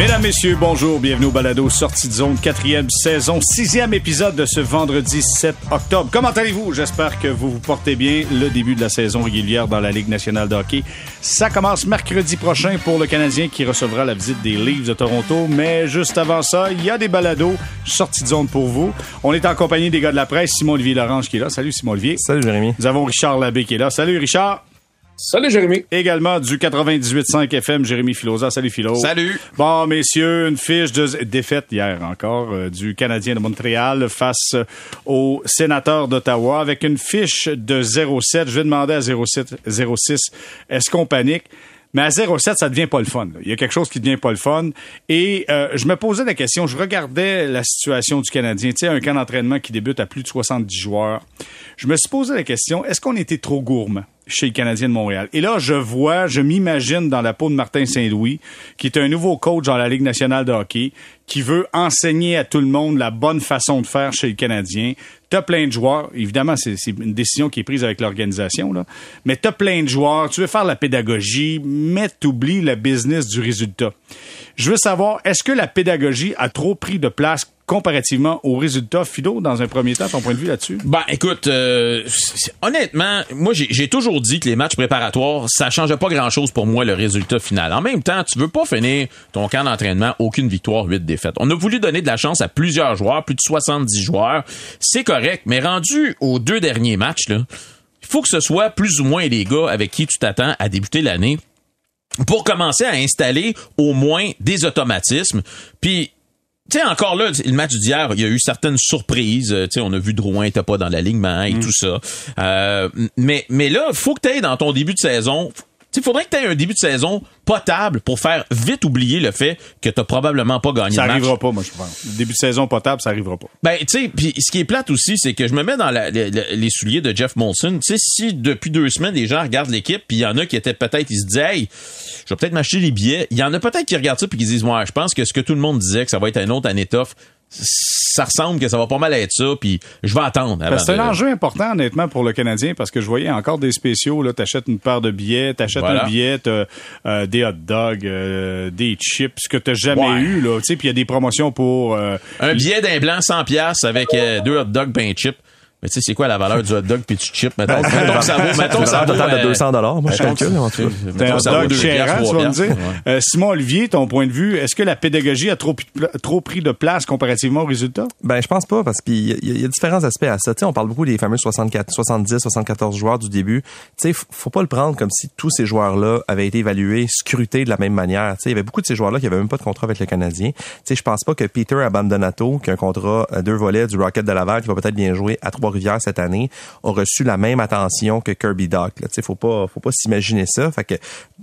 Mesdames, Messieurs, bonjour, bienvenue au Balado Sortie de zone, quatrième saison, sixième épisode de ce vendredi 7 octobre. Comment allez-vous? J'espère que vous vous portez bien. Le début de la saison régulière dans la Ligue nationale de hockey. Ça commence mercredi prochain pour le Canadien qui recevra la visite des Leafs de Toronto. Mais juste avant ça, il y a des balados sorties de zone pour vous. On est en compagnie des gars de la presse, Simon-Olivier Lorange qui est là. Salut Simon-Olivier. Salut Jérémy. Nous avons Richard Labbé qui est là. Salut Richard. Salut Jérémy. Également du 98.5 FM, Jérémy Filosa. Salut Philo. Salut. Bon, messieurs, une fiche de défaite hier encore euh, du Canadien de Montréal face aux sénateurs d'Ottawa avec une fiche de 0-7. Je vais demander à 0-7, 0-6, est-ce qu'on panique? Mais à 0-7, ça devient pas le fun. là. Il y a quelque chose qui devient pas le fun. Et euh, je me posais la question, je regardais la situation du Canadien, tu sais, un camp d'entraînement qui débute à plus de 70 joueurs. Je me suis posé la question, est-ce qu'on était trop gourmand? Chez le Canadien de Montréal? Et là, je vois, je m'imagine dans la peau de Martin Saint-Louis, qui est un nouveau coach dans la Ligue nationale de hockey, qui veut enseigner à tout le monde la bonne façon de faire chez le Canadien. T'as plein de joueurs. Évidemment, c'est une décision qui est prise avec l'organisation, là. Mais t'as plein de joueurs. Tu veux faire la pédagogie, mais t'oublies le business du résultat. Je veux savoir, est-ce que la pédagogie a trop pris de place comparativement aux résultats Fido, dans un premier temps, ton point de vue là-dessus? Ben, écoute, euh, honnêtement, moi, j'ai j'ai toujours dit que les matchs préparatoires, ça changeait pas grand-chose pour moi, le résultat final. En même temps, tu veux pas finir ton camp d'entraînement, aucune victoire, huit défaites. On a voulu donner de la chance à plusieurs joueurs, plus de 70 joueurs. C'est correct, mais rendu aux deux derniers matchs, là, il faut que ce soit plus ou moins les gars avec qui tu t'attends à débuter l'année pour commencer à installer au moins des automatismes. Puis tu sais, encore là, le match d'hier, il y a eu certaines surprises. Euh, Tu sais, on a vu Drouin était pas dans l'alignement et tout ça. Euh, mais, mais là, faut que tu aies dans ton début de saison. Il faudrait que tu aies un début de saison potable pour faire vite oublier le fait que t'as probablement pas gagné Ça le match. arrivera pas, moi, je pense. Le début de saison potable, ça arrivera pas. Ben, tu sais, puis ce qui est plate aussi, c'est que je me mets dans la- les souliers de Jeff Molson. Tu sais, si depuis deux semaines, les gens regardent l'équipe, puis il y en a qui étaient peut-être, ils se disaient, hey, je vais peut-être m'acheter les billets. Il y en a peut-être qui regardent ça puis qui disent, ouais, je pense que ce que tout le monde disait, que ça va être un autre année tough, ça ressemble que ça va pas mal être ça, puis je vais attendre. Ben, C'est de- un enjeu important, honnêtement, pour le Canadien, parce que je voyais encore des spéciaux. Là, t'achètes une paire de billets, t'achètes Voilà. un billet, euh, des hot dogs, euh, des chips, ce que t'as jamais Ouais. eu. Là, tu sais, puis il y a des promotions pour. euh, Un billet d'un blanc 100 pièces avec euh, deux hot dogs pain chip. Mais tu sais, c'est quoi la valeur du hot dog puis du chip? Mettons, mettons que ça vaut, mettons ça un vaut, total de euh, 200 dollars, moi je mettons calcule en tout cas. T'as mettons un vaut dog cher, tu trois vas me dire. Euh, Simon Olivier, ton point de vue, est-ce que la pédagogie a trop, trop pris de place comparativement au résultat? Ben, je pense pas, parce qu'il y, a- il y a différents aspects à ça. Tu sais, on parle beaucoup des fameux 64, 70, 74 joueurs du début. Tu sais, faut pas le prendre comme si tous ces joueurs-là avaient été évalués, scrutés de la même manière. Tu sais, il y avait beaucoup de ces joueurs-là qui avaient même pas de contrat avec le Canadien. Tu sais, je pense pas que Peter Abandonato, qui a un contrat à deux volets du Rocket de Laval, qui va peut-être bien jouer à Trois-Rivières cette année, a reçu la même attention que Kirby Doc. Tu sais, faut pas, faut pas s'imaginer ça. Fait que,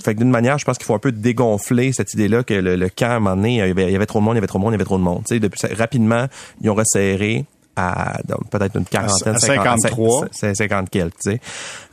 fait que d'une manière, je pense qu'il faut un peu dégonfler cette idée-là que le, le camp, à un moment donné, il y avait, il y avait trop de monde, il y avait trop de monde, il y avait trop de monde. Tu sais, depuis, ça- rapidement, ils ont resserré à peut-être une quarantaine, À 50, 53. 50, 50 quelques, tu sais.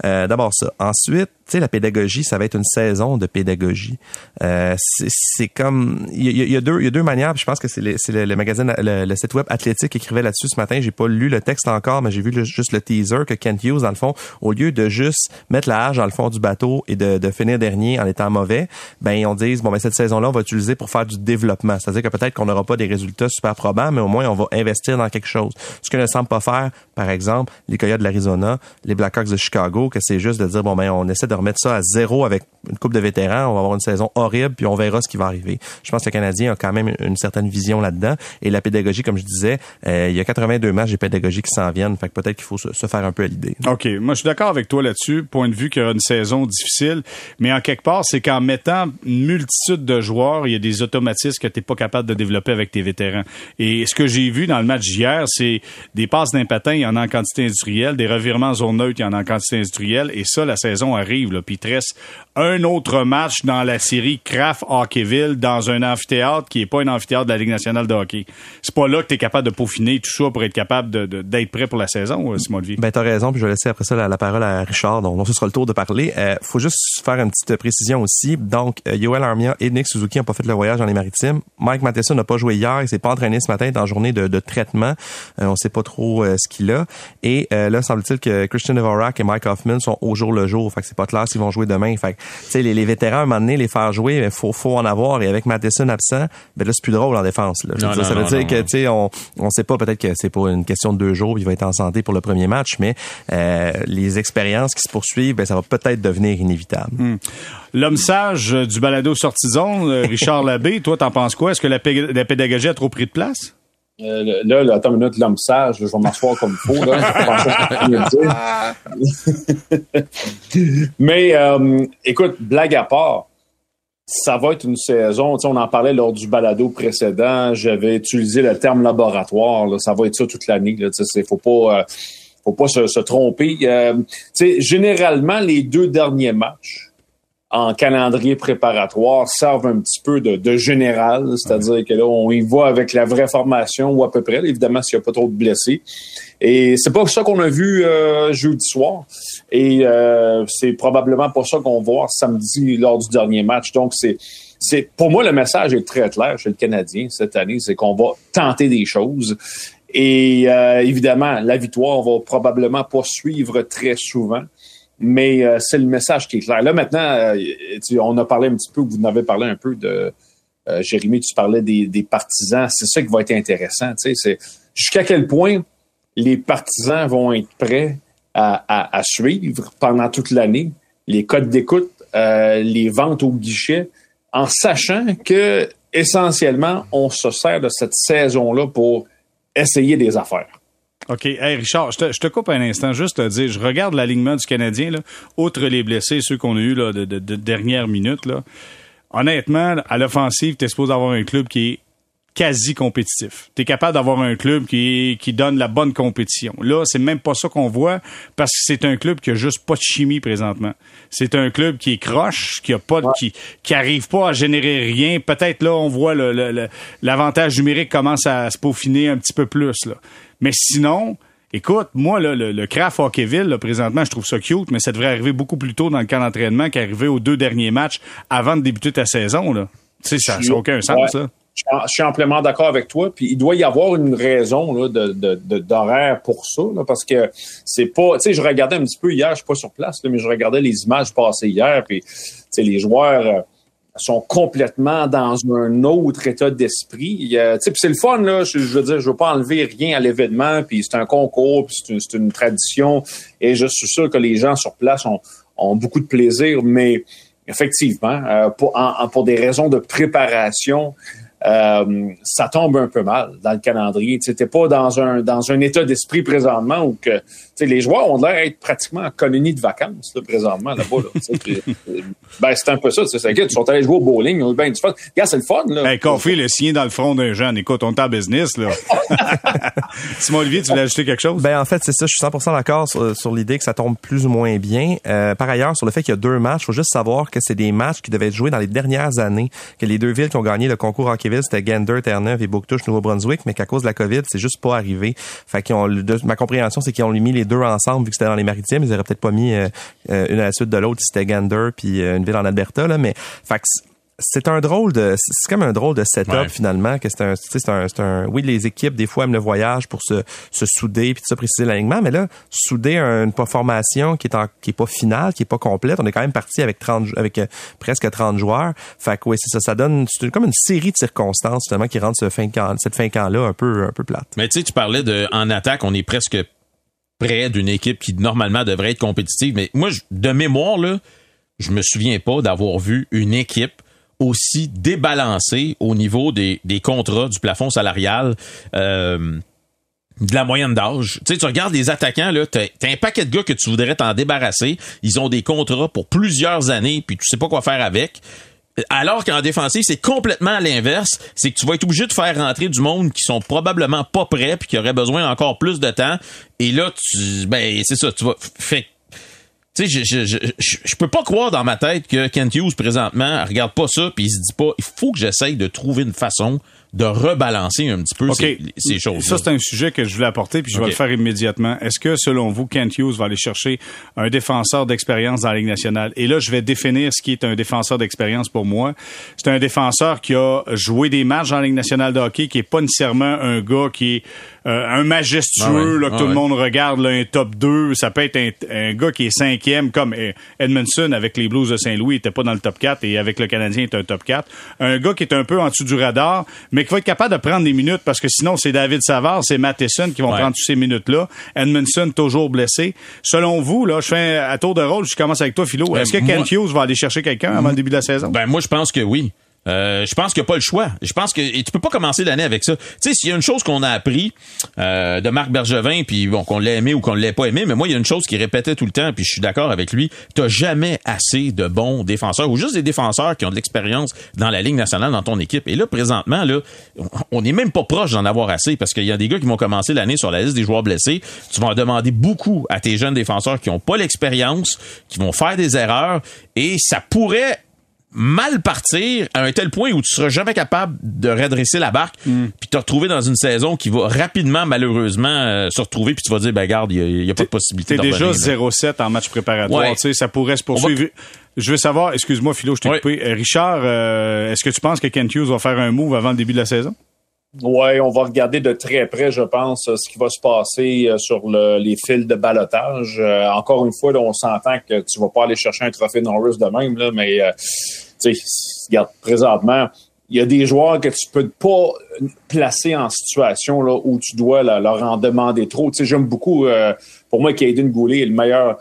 Euh, D'abord ça. Ensuite, tu sais, la pédagogie, ça va être une saison de pédagogie. Euh, c'est comme, il y, y a deux, il y a deux manières. Je pense que c'est le, le, magazine, le, le site web Athlétique écrivait là-dessus ce matin. J'ai pas lu le texte encore, mais j'ai vu juste le teaser que Kent Hughes, dans le fond, au lieu de juste mettre la hache dans le fond du bateau et de, de finir dernier en étant mauvais, ben on dit bon ben cette saison-là, on va utiliser pour faire du développement. C'est-à-dire que peut-être qu'on n'aura pas des résultats super probants, mais au moins on va investir dans quelque chose. Ce que ne semble pas faire, par exemple, les Coyotes de l'Arizona, les Blackhawks de Chicago, que c'est juste de dire bon ben on essaie de remettre ça à zéro avec une coupe de vétérans, on va avoir une saison horrible puis on verra ce qui va arriver. Je pense que le Canadien a quand même une certaine vision là-dedans et la pédagogie, comme je disais, euh, il y a 82 matchs de pédagogie qui s'en viennent, fait que peut-être qu'il faut se, faire un peu à l'idée. OK. Moi, je suis d'accord avec toi là-dessus. Point de vue qu'il y aura une saison difficile. Mais en quelque part, c'est qu'en mettant une multitude de joueurs, il y a des automatismes que tu n'es pas capable de développer avec tes vétérans. Et ce que j'ai vu dans le match d'hier, c'est des passes d'un patin, il y en a en quantité industrielle. Des revirements en zone neutre, il y en a en quantité industrielle. Et ça, la saison arrive. Puis il te reste un autre match dans la série Kraft Hockeyville dans un amphithéâtre qui est pas un amphithéâtre de la Ligue nationale de hockey. C'est pas là que tu es capable de peaufiner tout ça pour être capable de- de- d'être prêt pour la saison, euh, Simon Levy. Ben, t'as raison, puis je vais laisser après ça la, la parole à Richard, donc, donc ce sera le tour de parler. Euh, faut juste faire une petite précision aussi. Donc, euh, Yoel Armia et Nick Suzuki n'ont pas fait le voyage dans les maritimes. Mike Matheson n'a pas joué hier, il s'est pas entraîné ce matin, il est en journée de, de traitement. Euh, on sait pas trop euh, ce qu'il a. Et euh, là, semble-t-il que Christian Dvorak et Mike Hoffman sont au jour le jour. Fait que c'est pas clair s'ils vont jouer demain. Fait que sais, les, les vétérans, à un moment donné, les faire jouer, il faut, faut en avoir. Et avec Matheson absent, ben là, c'est plus drôle en défense. Là. ça veut dire que, tu sais, on, on sait pas, peut-être que c'est pour une question de deux jours, il va être en santé pour le premier match, mais euh, les expériences qui se poursuivent, ben, ça va peut-être devenir inévitable. Hmm. L'homme sage du balado sortison, euh, Richard Labbé, toi, t'en penses quoi? Est-ce que la, la pédagogie a trop pris de place? Euh, là, là, attends une minute, l'homme sage, je vais m'asseoir comme il faut. Là. Mais euh, écoute, blague à part, ça va être une saison, on en parlait lors du balado précédent, j'avais utilisé le terme laboratoire, ça va être ça toute l'année. Il faut pas, euh, faut pas se, se tromper. Euh, généralement, les deux derniers matchs, en calendrier préparatoire servent un petit peu de, général, c'est-à-dire que là, on y va avec la vraie formation ou à peu près, évidemment s'il n'y a pas trop de blessés. Et c'est pas ça qu'on a vu euh, jeudi soir. Et euh, c'est probablement pas ça qu'on va voir samedi lors du dernier match. Donc, c'est c'est pour moi le message est très clair chez le Canadien cette année, c'est qu'on va tenter des choses. Et euh, évidemment, la victoire va probablement pas suivre très souvent. Mais euh, c'est le message qui est clair. Là, maintenant, euh, on a parlé un petit peu, vous en avez parlé un peu de. Euh, Jérémy, tu parlais des, partisans. C'est ça qui va être intéressant. C'est jusqu'à quel point les partisans vont être prêts à, suivre pendant toute l'année les codes d'écoute, les ventes au guichet, en sachant que essentiellement, on se sert de cette saison-là pour essayer des affaires. OK. Hey, Richard, je te, je te, coupe un instant juste te dire, je regarde l'alignement du Canadien, là, outre les blessés, ceux qu'on a eu là, de, de, de dernière minute. Là. Honnêtement, à l'offensive, tu es supposé avoir un club qui est quasi compétitif. Tu es capable d'avoir un club qui, qui donne la bonne compétition. Là, c'est même pas ça qu'on voit parce que c'est un club qui a juste pas de chimie présentement. C'est un club qui est croche, qui a pas qui qui arrive pas à générer rien. Peut-être là on voit l'avantage numérique commence à se peaufiner un petit peu plus là. Mais sinon, Écoute, moi, le, le Kraft Hockeyville, présentement, je trouve ça cute, mais ça devrait arriver beaucoup plus tôt dans le camp d'entraînement qu'arriver aux deux derniers matchs avant de débuter ta saison. Là. Tu sais, ça n'a aucun sens, ça. Je suis amplement d'accord avec toi. Puis il doit y avoir une raison là, de, de, d'horaire pour ça, parce que c'est pas. Tu sais, je regardais un petit peu hier, je suis pas sur place, mais je regardais les images passées hier, puis les joueurs euh, sont complètement dans un autre état d'esprit. Euh, c'est le fun, là. Je, veux dire, je veux pas enlever rien à l'événement, puis c'est un concours, puis c'est une, tradition, et je suis sûr que les gens sur place ont, beaucoup de plaisir, mais effectivement, euh, pour des raisons de préparation, euh, ça tombe un peu mal dans le calendrier. Tu n'es pas dans un dans un état d'esprit présentement où que les joueurs ont l'air d'être pratiquement en colonie de vacances là, présentement là-bas. Là, ben, c'est un peu ça. C'est Ils sont allés jouer au bowling. Ils ben, du fun. Regarde, c'est le fun. Là. Hey, Coffee, le sien dans le front d'un jeune. Écoute, on est en business. là. Simon Olivier, tu voulais ajouter quelque chose? Ben, en fait, c'est ça. Je suis 100% d'accord sur, l'idée que ça tombe plus ou moins bien. Euh, par ailleurs, sur le fait qu'il y a deux matchs, il faut juste savoir que c'est des matchs qui devaient être joués dans les dernières années, que les deux villes qui ont gagné le concours C'était Gander, Terre-Neuve et Bouctouche, Nouveau-Brunswick, mais qu'à cause de la COVID, c'est juste pas arrivé. Fait qu'ils ont, ma compréhension, c'est qu'ils ont mis les deux ensemble, vu que c'était dans les maritimes. Ils auraient peut-être pas mis euh, euh, une à la suite de l'autre si c'était Gander puis une ville en Alberta, là, mais fait c'est un drôle de c'est comme un drôle de setup finalement que c'est un c'est un, un oui les équipes des fois aiment le voyage pour se, se souder puis ça préciser l'alignement mais là souder une formation qui est en, qui est pas finale qui est pas complète on est quand même parti avec 30 avec euh, presque 30 joueurs. Fait que oui c'est ça ça donne c'est comme une série de circonstances justement qui rendent ce fin camp, cette fin camp là un peu un peu plate. Mais tu sais tu parlais de en attaque on est presque près d'une équipe qui normalement devrait être compétitive mais moi de mémoire là je me souviens pas d'avoir vu une équipe aussi débalancée au niveau des, contrats, du plafond salarial. Euh, de la moyenne d'âge. Tu sais, tu regardes les attaquants, là, t'as, as un paquet de gars que tu voudrais t'en débarrasser. Ils ont des contrats pour plusieurs années, puis tu sais pas quoi faire avec. Alors qu'en défensive, c'est complètement à l'inverse. C'est que tu vas être obligé de faire rentrer du monde qui sont probablement pas prêts puis qui auraient besoin encore plus de temps. Et là, tu, ben, c'est ça, tu vas, fait tu sais, je, je, je, je, peux pas croire dans ma tête que Kent Hughes, présentement, regarde pas ça puis il se dit pas, il faut que j'essaye de trouver une façon de rebalancer un petit peu ces, ces, choses. Ça, c'est un sujet que je voulais apporter, puis je vais le faire immédiatement. Est-ce que, selon vous, Kent Hughes va aller chercher un défenseur d'expérience dans la Ligue nationale? Et là, je vais définir ce qui est un défenseur d'expérience pour moi. C'est un défenseur qui a joué des matchs dans la Ligue nationale de hockey, qui est pas nécessairement un gars qui est euh, un majestueux, ah là, que ah tout le monde regarde, là, un top 2. Ça peut être un, gars qui est cinquième, comme eh, Edmondson avec les Blues de Saint-Louis, il était pas dans le top 4, et avec le Canadien, il est un top 4. Un gars qui est un peu en dessous du radar, mais qui va être capable de prendre des minutes, parce que sinon, c'est David Savard, c'est Matheson qui vont prendre toutes ces minutes-là. Edmondson, toujours blessé. Selon vous, là, je fais un, à tour de rôle, je commence avec toi, Philo. Ben, Est-ce que Ken Hughes va aller chercher quelqu'un avant le début de la saison? Ben, moi, je pense que oui. Euh, je pense qu'il n'y a pas le choix. Je pense que et tu peux pas commencer l'année avec ça. Tu sais, s'il y a une chose qu'on a appris euh, de Marc Bergevin, puis bon, qu'on l'ait aimé ou qu'on l'ait pas aimé, mais moi, il y a une chose qui répétait tout le temps, puis je suis d'accord avec lui. T'as jamais assez de bons défenseurs ou juste des défenseurs qui ont de l'expérience dans la Ligue nationale dans ton équipe. Et là, présentement, là, on n'est même pas proche d'en avoir assez parce qu'il y a des gars qui vont commencer l'année sur la liste des joueurs blessés. Tu vas en demander beaucoup à tes jeunes défenseurs qui ont pas l'expérience, qui vont faire des erreurs, et ça pourrait mal partir à un tel point où tu seras jamais capable de redresser la barque mm. puis te retrouver dans une saison qui va rapidement malheureusement euh, se retrouver puis tu vas dire ben garde il y, a pas de possibilité T'es déjà 0-7 en match préparatoire, tu sais ça pourrait se poursuivre. Je veux savoir, excuse-moi Philo, je t'ai coupé. Euh, Richard, euh, est-ce que tu penses que Kent Hughes va faire un move avant le début de la saison? Oui, on va regarder de très près, je pense, ce qui va se passer sur les fils de balotage. encore une fois, on s'entend que tu vas pas aller chercher un trophée Norris de même, là, mais regarde, présentement, il y a des joueurs que tu peux pas placer en situation là, où tu dois leur en demander trop. Tu sais, j'aime beaucoup, euh, pour moi, Caden Goulet est le meilleur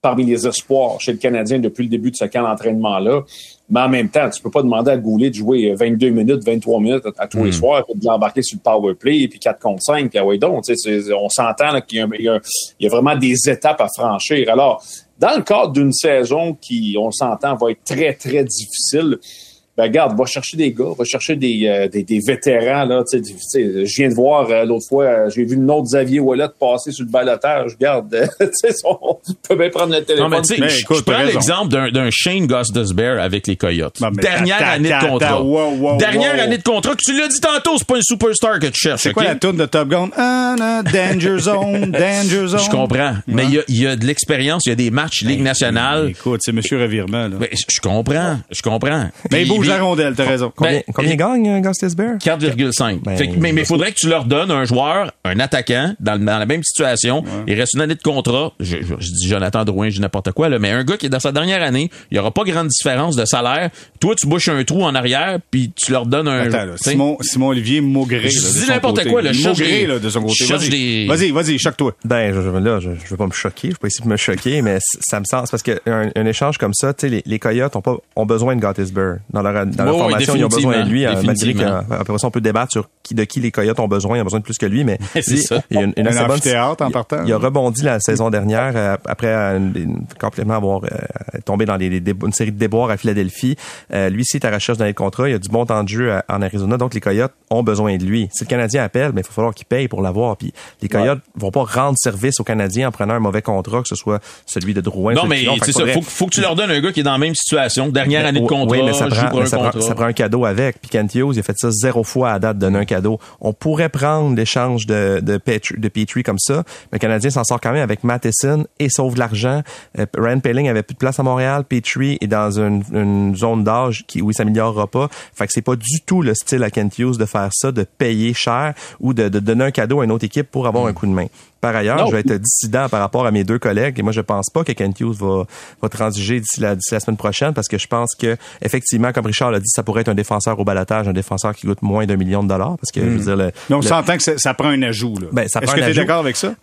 parmi les espoirs chez le Canadien depuis le début de ce camp d'entraînement-là. Mais en même temps, tu peux pas demander à Goulet de jouer 22 minutes, 23 minutes à, tous les hmm. soirs, puis de l'embarquer sur le power play, et puis 4 contre 5, puis ah ouais donc, on s'entend qu'il y, y, a vraiment des étapes à franchir. Alors, dans le cadre d'une saison qui, on s'entend, va être très, très difficile, ben regarde, va chercher des gars, va chercher des, euh, des, des, vétérans. Là, tu sais, je viens de voir euh, l'autre fois, euh, j'ai vu le nom de Xavier Wallet passer sur le balotage. Regarde, on peut bien prendre le téléphone. Non, mais, je, je prends l'exemple d'un Shane Gostisbehere avec les Coyotes. Dernière année de contrat. Dernière année de contrat. Tu l'as dit tantôt, c'est pas un superstar que tu cherches. C'est quoi la tourne de Top Gun? Ah, danger Zone, Danger Zone. Je comprends. Mais il y a, y a, de l'expérience, il y a des matchs Ligue ben, nationale. Écoute, c'est Monsieur Revirement. Là. je comprends, je comprends. Mais la rondelle, t'as raison. Combien, ben, combien gagne euh, Gustis Bear? 4,5. Ben, mais il faudrait que tu leur donnes un joueur, un attaquant, dans, dans la même situation. Il reste une année de contrat. Je, je, dis Jonathan Drouin, je dis n'importe quoi, là, mais un gars qui est dans sa dernière année, il n'y aura pas grande différence de salaire. Toi, tu bouches un trou en arrière, puis tu leur donnes un. Attends, là, Simon, Simon Olivier Maugré. Je dis n'importe quoi, le Maugré, là, de son côté. Vas-y, vas-y, vas-y, choque-toi. Ben, je, là, je, je veux pas me choquer, je vais pas essayer de me choquer, mais ça me sens, parce qu'un un échange comme ça, tu sais, les, les Coyotes ont pas, ont besoin de Gottisberg dans leur, dans leur formation ils ont besoin de lui, euh, malgré qu'après ça, on peut débattre sur qui, de qui les Coyotes ont besoin. Ils ont besoin de plus que lui, mais lui, il y a une, une un théâtre en partant. Il a rebondi la saison dernière euh, après complètement avoir euh, tombé dans les, une série de déboires à Philadelphie. lui, c'est à recherche d'un contrat. Il a du bon temps de jeu en Arizona, donc les Coyotes ont besoin de lui. Si le Canadien appelle, mais il va falloir qu'il paye pour l'avoir. Puis les Coyotes vont pas rendre service aux Canadiens en prenant un mauvais contrat, que ce soit celui de Drouin. Non, mais c'est ça. Faut, faut que tu leur donnes un gars qui est dans la même situation, dernière année de contrat, oui, mais ça prend, ça prend un cadeau avec. Puis Kent Hughes, il a fait ça zéro fois à date, donner un cadeau. On pourrait prendre l'échange de, de, Petrie, de Petrie comme ça, mais le Canadien s'en sort quand même avec Matheson et sauve de l'argent. Euh, Ryan Paling avait plus de place à Montréal. Petrie est dans une, une zone d'âge qui, où il s'améliorera pas. Fait que c'est pas du tout le style à Kent Hughes de faire ça, de payer cher ou de, de donner un cadeau à une autre équipe pour avoir un coup de main. Par ailleurs, je vais être dissident par rapport à mes deux collègues et moi je pense pas que Kent Hughes va, va transiger d'ici la, la, semaine prochaine parce que je pense que effectivement, comme Richard l'a dit, ça pourrait être un défenseur au balatage, un défenseur qui coûte moins d'un million de dollars parce que je veux hmm. dire le, Mais on s'entend que ça prend un ajout là. Ben, Est-ce que tu es d'accord avec ça?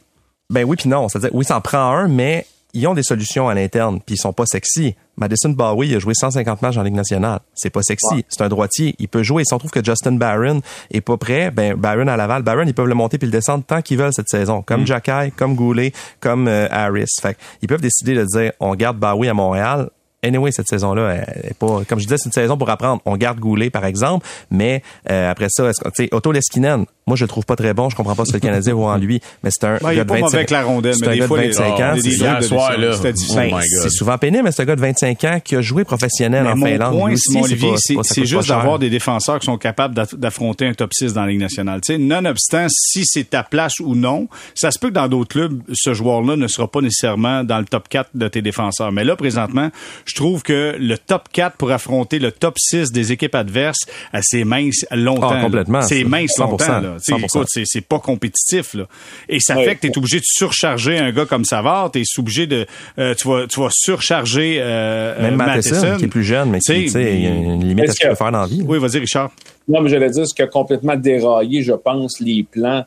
Ben oui puis non, c'est-à-dire oui, ça en prend un, mais ils ont des solutions à l'interne, puis ils sont pas sexy. Madison Bowie a joué 150 matchs en Ligue nationale. C'est pas sexy. C'est un droitier. Il peut jouer. Si on trouve que Justin Barron est pas prêt, ben Barron à Laval, Barron, ils peuvent le monter puis le descendre tant qu'ils veulent cette saison. Comme mm. comme Goulet, comme euh, Harris. Fait ils peuvent décider de dire, on garde Bowie à Montréal, anyway, cette saison-là, est pas, comme je disais, c'est une saison pour apprendre. On garde Goulet, par exemple, mais euh, après ça, tu sais, Otto Leskinen, moi, je le trouve pas très bon. Je comprends pas ce que le Canadien voit en lui, mais c'est un ouais, gars de 25 avec la rondelle, c'est un gars des fois, de 25 les, ans. C'est difficile. Oh c'est souvent pénible, mais c'est un gars de 25 ans qui a joué professionnel Mais en mon Finlande. point, aussi, Olivier, pas- c'est pas- juste pas d'avoir des défenseurs qui sont capables d'aff- d'affronter un top 6 dans la Ligue nationale. Tu sais, nonobstant si c'est ta place ou non, ça se peut que dans d'autres clubs, ce joueur-là ne sera pas nécessairement dans le top 4 de tes défenseurs. Mais là, présentement, je trouve que le top 4 pour affronter le top 6 des équipes adverses, euh, c'est mince longtemps. Ah, complètement. C'est mince 100%, longtemps. Là. Tu sais, 100%. écoute, c'est- pas compétitif. Là. Et ça Ouais. fait que tu es obligé de surcharger un gars comme Savard. Tu es obligé de... euh, tu, vas, tu vas surcharger euh, Même euh, Matheson, qui est plus jeune, mais qui, il y a une limite à ce qu'il peut faire dans la vie. Oui, vas-y, Richard. Non, mais j'allais dire ce qui a complètement déraillé, je pense, les plans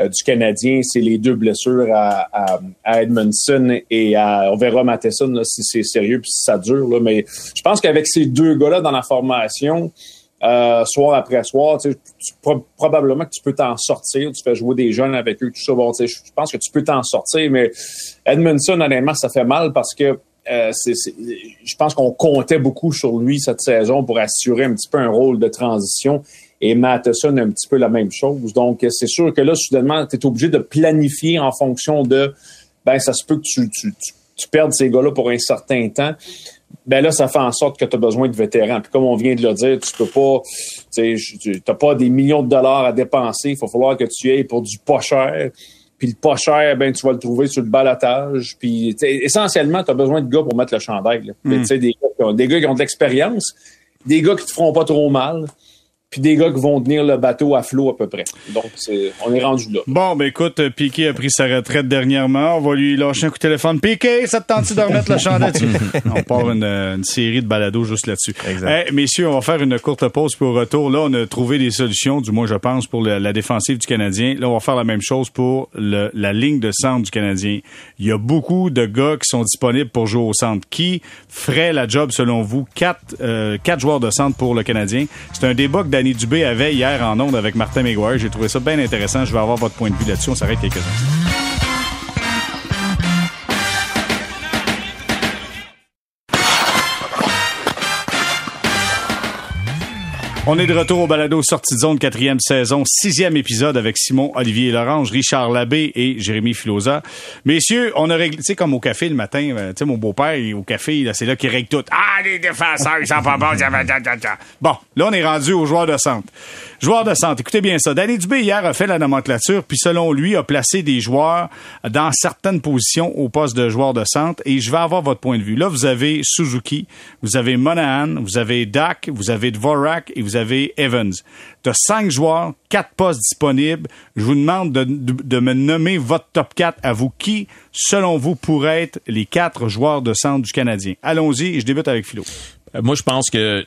euh, du Canadien, c'est les deux blessures à, à, à Edmondson et à, on verra Matheson là, si c'est sérieux puis si ça dure. Là, mais je pense qu'avec ces deux gars-là dans la formation, euh, soir après soir, tu pro- probablement que tu peux t'en sortir. Tu fais jouer des jeunes avec eux, tout ça. Bon, je pense que tu peux t'en sortir, mais Edmondson, honnêtement, ça fait mal parce que euh, je pense qu'on comptait beaucoup sur lui cette saison pour assurer un petit peu un rôle de transition. Et Matheson, un petit peu la même chose. Donc, c'est sûr que là, soudainement, tu es obligé de planifier en fonction de, ben, ça se peut que tu, tu, tu perdes ces gars-là pour un certain temps. Ben là, ça fait en sorte que tu as besoin de vétérans. Puis comme on vient de le dire, tu peux pas, tu n'as pas des millions de dollars à dépenser. Il va falloir que tu ailles pour du pas cher. Puis le pas cher, ben tu vas le trouver sur le balotage. Puis essentiellement, tu as besoin de gars pour mettre le chandail. là. Sais, des, gars qui ont- des gars qui ont de l'expérience, des gars qui te feront pas trop mal, puis des gars qui vont tenir le bateau à flot à peu près. Donc, c'est, on est rendu là. Bon, ben écoute, euh, Piqué a pris sa retraite dernièrement. On va lui lâcher un coup de téléphone. Piqué, ça te tente de remettre le chandail dessus? on part une, euh, une série de balados juste là-dessus. Eh, messieurs, on va faire une courte pause puis au retour. Là, on a trouvé des solutions, du moins je pense, pour la défensive du Canadien. Là, on va faire la même chose pour le- la ligne de centre du Canadien. Il y a beaucoup de gars qui sont disponibles pour jouer au centre. Qui ferait la job, selon vous? Quatre, euh, quatre joueurs de centre pour le Canadien? C'est un débat que Danny Dubé avait hier en ondes avec Martin McGuire. J'ai trouvé ça bien intéressant. Je vais avoir votre point de vue là-dessus. On s'arrête quelques instants. On est de retour au balado Sortie de zone, quatrième saison, sixième épisode avec Simon Olivier Lorange, Richard Labbé et Jérémy Filosa. Messieurs, on a réglé, tu sais, comme au café le matin, euh, tu sais, mon beau-père, au café, c'est là qu'il règle tout. Ah, les défenseurs, ils sont pas bons. Bon, là, on est rendu aux joueurs de centre. Joueurs de centre, écoutez bien ça. Danny Dubé, hier, a fait la nomenclature, puis selon lui, a placé des joueurs dans certaines positions au poste de joueur de centre, et je vais avoir votre point de vue. Là, vous avez Suzuki, vous avez Monahan, vous avez Dak, vous avez Dvorak et vous avez Evans. Tu as cinq joueurs, quatre postes disponibles. Je vous demande de, de- me nommer votre top 4 à vous. Qui, selon vous, pourraient être les quatre joueurs de centre du Canadien? Allons-y, je débute avec Philo. Euh, Moi, je pense que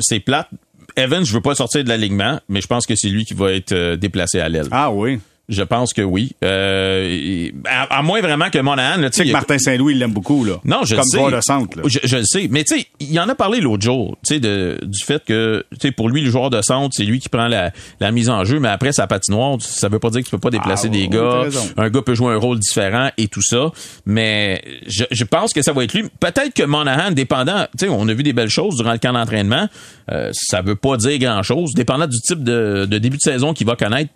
c'est plate. Evans, je veux pas sortir de l'alignement, mais je pense que c'est lui qui va être euh, déplacé à l'aile. Ah oui. Je pense que oui. Euh, à, à moins vraiment que Monahan, là, Tu sais que Martin Saint-Louis, il l'aime beaucoup, là. Non, je Comme sais. joueur de centre, là. Je, je le sais. Mais tu sais, il en a parlé l'autre jour, tu sais, du fait que, tu sais, pour lui, le joueur de centre, c'est lui qui prend la, la mise en jeu, mais après sa patinoire, ça veut pas dire que tu peux pas déplacer Ah, des oui, gars. Un gars peut jouer un rôle différent et tout ça. Mais je, je pense que ça va être lui. Peut-être que Monahan, dépendant, tu sais, on a vu des belles choses durant le camp d'entraînement. Euh, ça veut pas dire grand-chose. Dépendant du type de, de début de saison qu'il va connaître,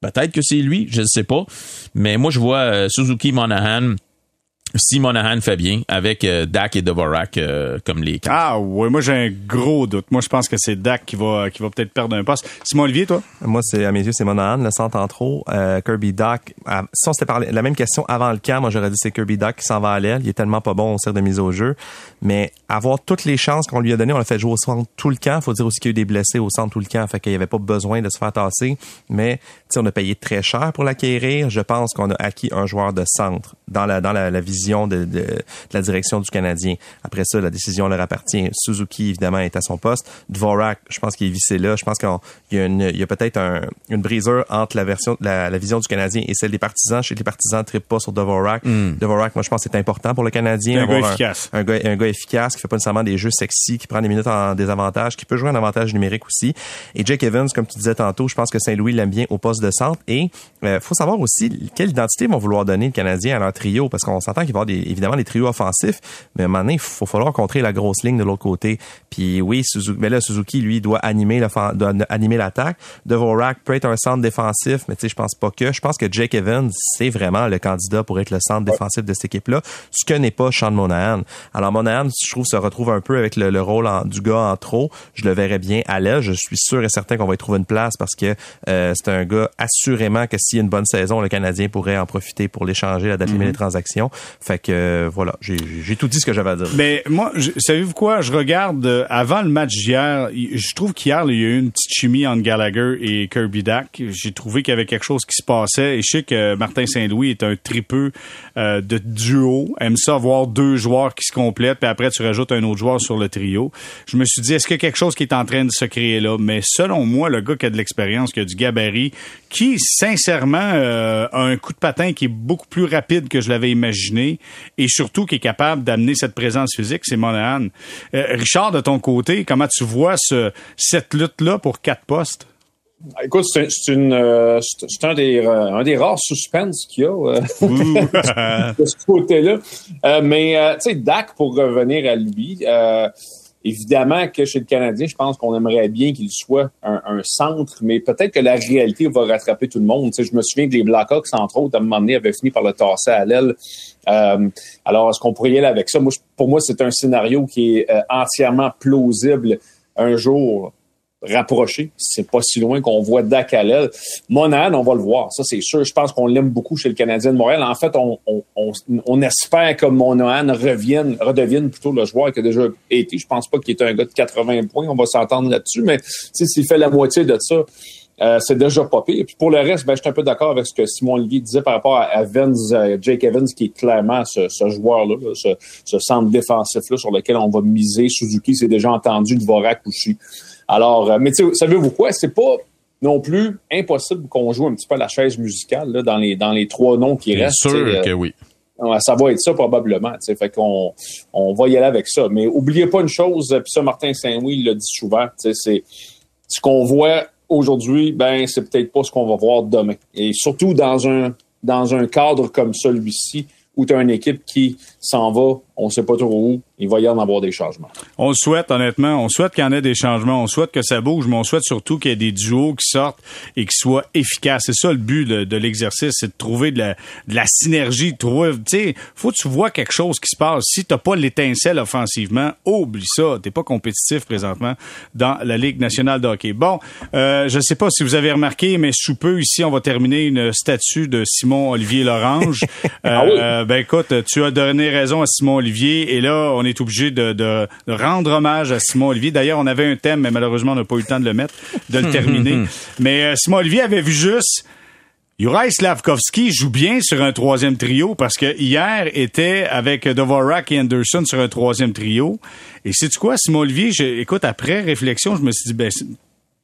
Peut-être que c'est lui, je ne sais pas. Mais moi, je vois euh, Suzuki Monahan. Si Monahan fait bien, avec euh, Dak et Dvorak euh, comme les quatre. Ah oui, moi j'ai un gros doute. Moi je pense que c'est Dak qui va qui va peut-être perdre un poste. Simon Olivier, toi? Moi, c'est à mes yeux, c'est Monahan, le centre en trop. Euh, Kirby Doc. ah, si on s'était parlé la même question avant le camp, moi j'aurais dit c'est Kirby Doc qui s'en va à l'aile. Il est tellement pas bon au tir de mise au jeu. Mais avoir toutes les chances qu'on lui a données, on l'a fait jouer au centre tout le camp. Faut dire aussi qu'il y a eu des blessés au centre tout le camp, fait qu'il y avait pas besoin de se faire tasser. Mais on a payé très cher pour l'acquérir. Je pense qu'on a acquis un joueur de centre dans la dans la, la vision de, de, de la direction du Canadien. Après ça, la décision leur appartient. Suzuki évidemment est à son poste. Dvorak, je pense qu'il est vissé là. Je pense qu'il y a, une, il y a peut-être un, une brisure entre la version, la, la vision du Canadien et celle des partisans. Chez les partisans, ne pas sur Dvorak. Dvorak, moi je pense que c'est important pour le Canadien. Un gars efficace. Un, gars, un gars efficace qui fait pas nécessairement des jeux sexy, qui prend des minutes en désavantage, qui peut jouer un avantage numérique aussi. Et Jake Evans, comme tu disais tantôt, je pense que Saint-Louis l'aime bien au poste poste de centre. Et euh, faut savoir aussi quelle identité vont vouloir donner le Canadien à leur trio, parce qu'on s'entend qu'il va y avoir des, évidemment des trios offensifs, mais à un moment donné, il faut falloir contrer la grosse ligne de l'autre côté. Puis oui, Suzuki, mais là, Suzuki, lui, doit animer doit animer l'attaque. Devorak peut être un centre défensif, mais tu sais, je pense pas que. Je pense que Jake Evans, c'est vraiment le candidat pour être le centre défensif de cette équipe-là, ce que n'est pas Sean Monahan. Alors Monahan, je trouve, se retrouve un peu avec le, rôle du gars en trop. Je le verrais bien à l'aise. Je suis sûr et certain qu'on va y trouver une place parce que euh, c'est un gars assurément que s'il y a une bonne saison, le Canadien pourrait en profiter pour l'échanger, la date mm les transactions. Fait que euh, voilà, j'ai tout dit ce que j'avais à dire. Mais moi, savez-vous quoi? Je regarde euh, avant le match d'hier, je trouve qu'hier, il y a eu une petite chimie entre Gallagher et Kirby Dack. J'ai trouvé qu'il y avait quelque chose qui se passait. Et je sais que Martin Saint-Louis est un tripeux de duo. Aime ça voir deux joueurs qui se complètent, puis après tu rajoutes un autre joueur sur le trio. Je me suis dit, est-ce qu'il y a quelque chose qui est en train de se créer là? Mais selon moi, le gars qui a de l'expérience, qui a du gabarit, qui, sincèrement, euh, a un coup de patin qui est beaucoup plus rapide que je l'avais imaginé et surtout qui est capable d'amener cette présence physique, c'est Monahan. Euh, Richard, de ton côté, comment tu vois ce, cette lutte-là pour quatre postes? Écoute, c'est une, euh, un des, un des rares suspens qu'il y a de ce côté-là. mais tu sais, Dak, pour revenir à lui, Évidemment que chez le Canadien, je pense qu'on aimerait bien qu'il soit un, centre, mais peut-être que la réalité va rattraper tout le monde. Tu je me souviens que les Blackhawks, entre autres, à un moment donné, avaient fini par le tasser à l'aile. Euh, alors, est-ce qu'on pourrait y aller avec ça? Moi, pour moi, c'est un scénario qui est euh, entièrement plausible un jour rapproché. C'est pas si loin qu'on voit Dak Monahan, on va le voir. Ça, c'est sûr. Je pense qu'on l'aime beaucoup chez le Canadien de Montréal. En fait, on, on, on, espère que Monahan revienne, redevienne plutôt le joueur qui a déjà été. Je pense pas qu'il est un gars de 80 points. On va s'entendre là-dessus. Mais s'il fait la moitié de ça, euh, c'est déjà pas pire. Puis pour le reste, ben, je suis un peu d'accord avec ce que Simon Olivier disait par rapport à Evans, euh, Jake Evans, qui est clairement ce, ce joueur-là, ce, ce, centre défensif-là sur lequel on va miser. Suzuki, c'est déjà entendu, Dvorak aussi. Alors, euh, mais savez-vous quoi? C'est pas non plus impossible qu'on joue un petit peu à la chaise musicale là, dans, les, dans les trois noms qui Bien restent. sûr que oui. Ça va être ça probablement. Fait qu'on on va y aller avec ça. Mais oubliez pas une chose, puis ça, Martin Saint-Louis le dit souvent, c'est ce qu'on voit aujourd'hui, ben c'est peut-être pas ce qu'on va voir demain. Et surtout dans un dans un cadre comme celui-ci, où tu as une équipe qui s'en va, on sait pas trop où, il va y en avoir des changements. On le souhaite, honnêtement. On souhaite qu'il y en ait des changements. On souhaite que ça bouge, mais on souhaite surtout qu'il y ait des duos qui sortent et qui soient efficaces. C'est ça le but de, l'exercice, c'est de trouver de la, de la synergie. Tu sais, faut que tu vois quelque chose qui se passe. Si t'as pas l'étincelle offensivement, oublie ça. T'es pas compétitif présentement dans la Ligue nationale de hockey. Bon, euh, je sais pas si vous avez remarqué, mais sous peu, ici, on va terminer une statue de Simon-Olivier Lorange. ah oui? Euh, ben écoute, tu as donné raison à Simon-Olivier et là, on est obligé de, de, rendre hommage à Simon Olivier. D'ailleurs, on avait un thème, mais malheureusement, on n'a pas eu le temps de le mettre, de le terminer. mais euh, Simon Olivier avait vu juste Juraj Slavkovski joue bien sur un troisième trio parce que hier était avec Dvorak et Anderson sur un troisième trio. Et c'est quoi, Simon Olivier, écoute, après réflexion, je me suis dit, ben,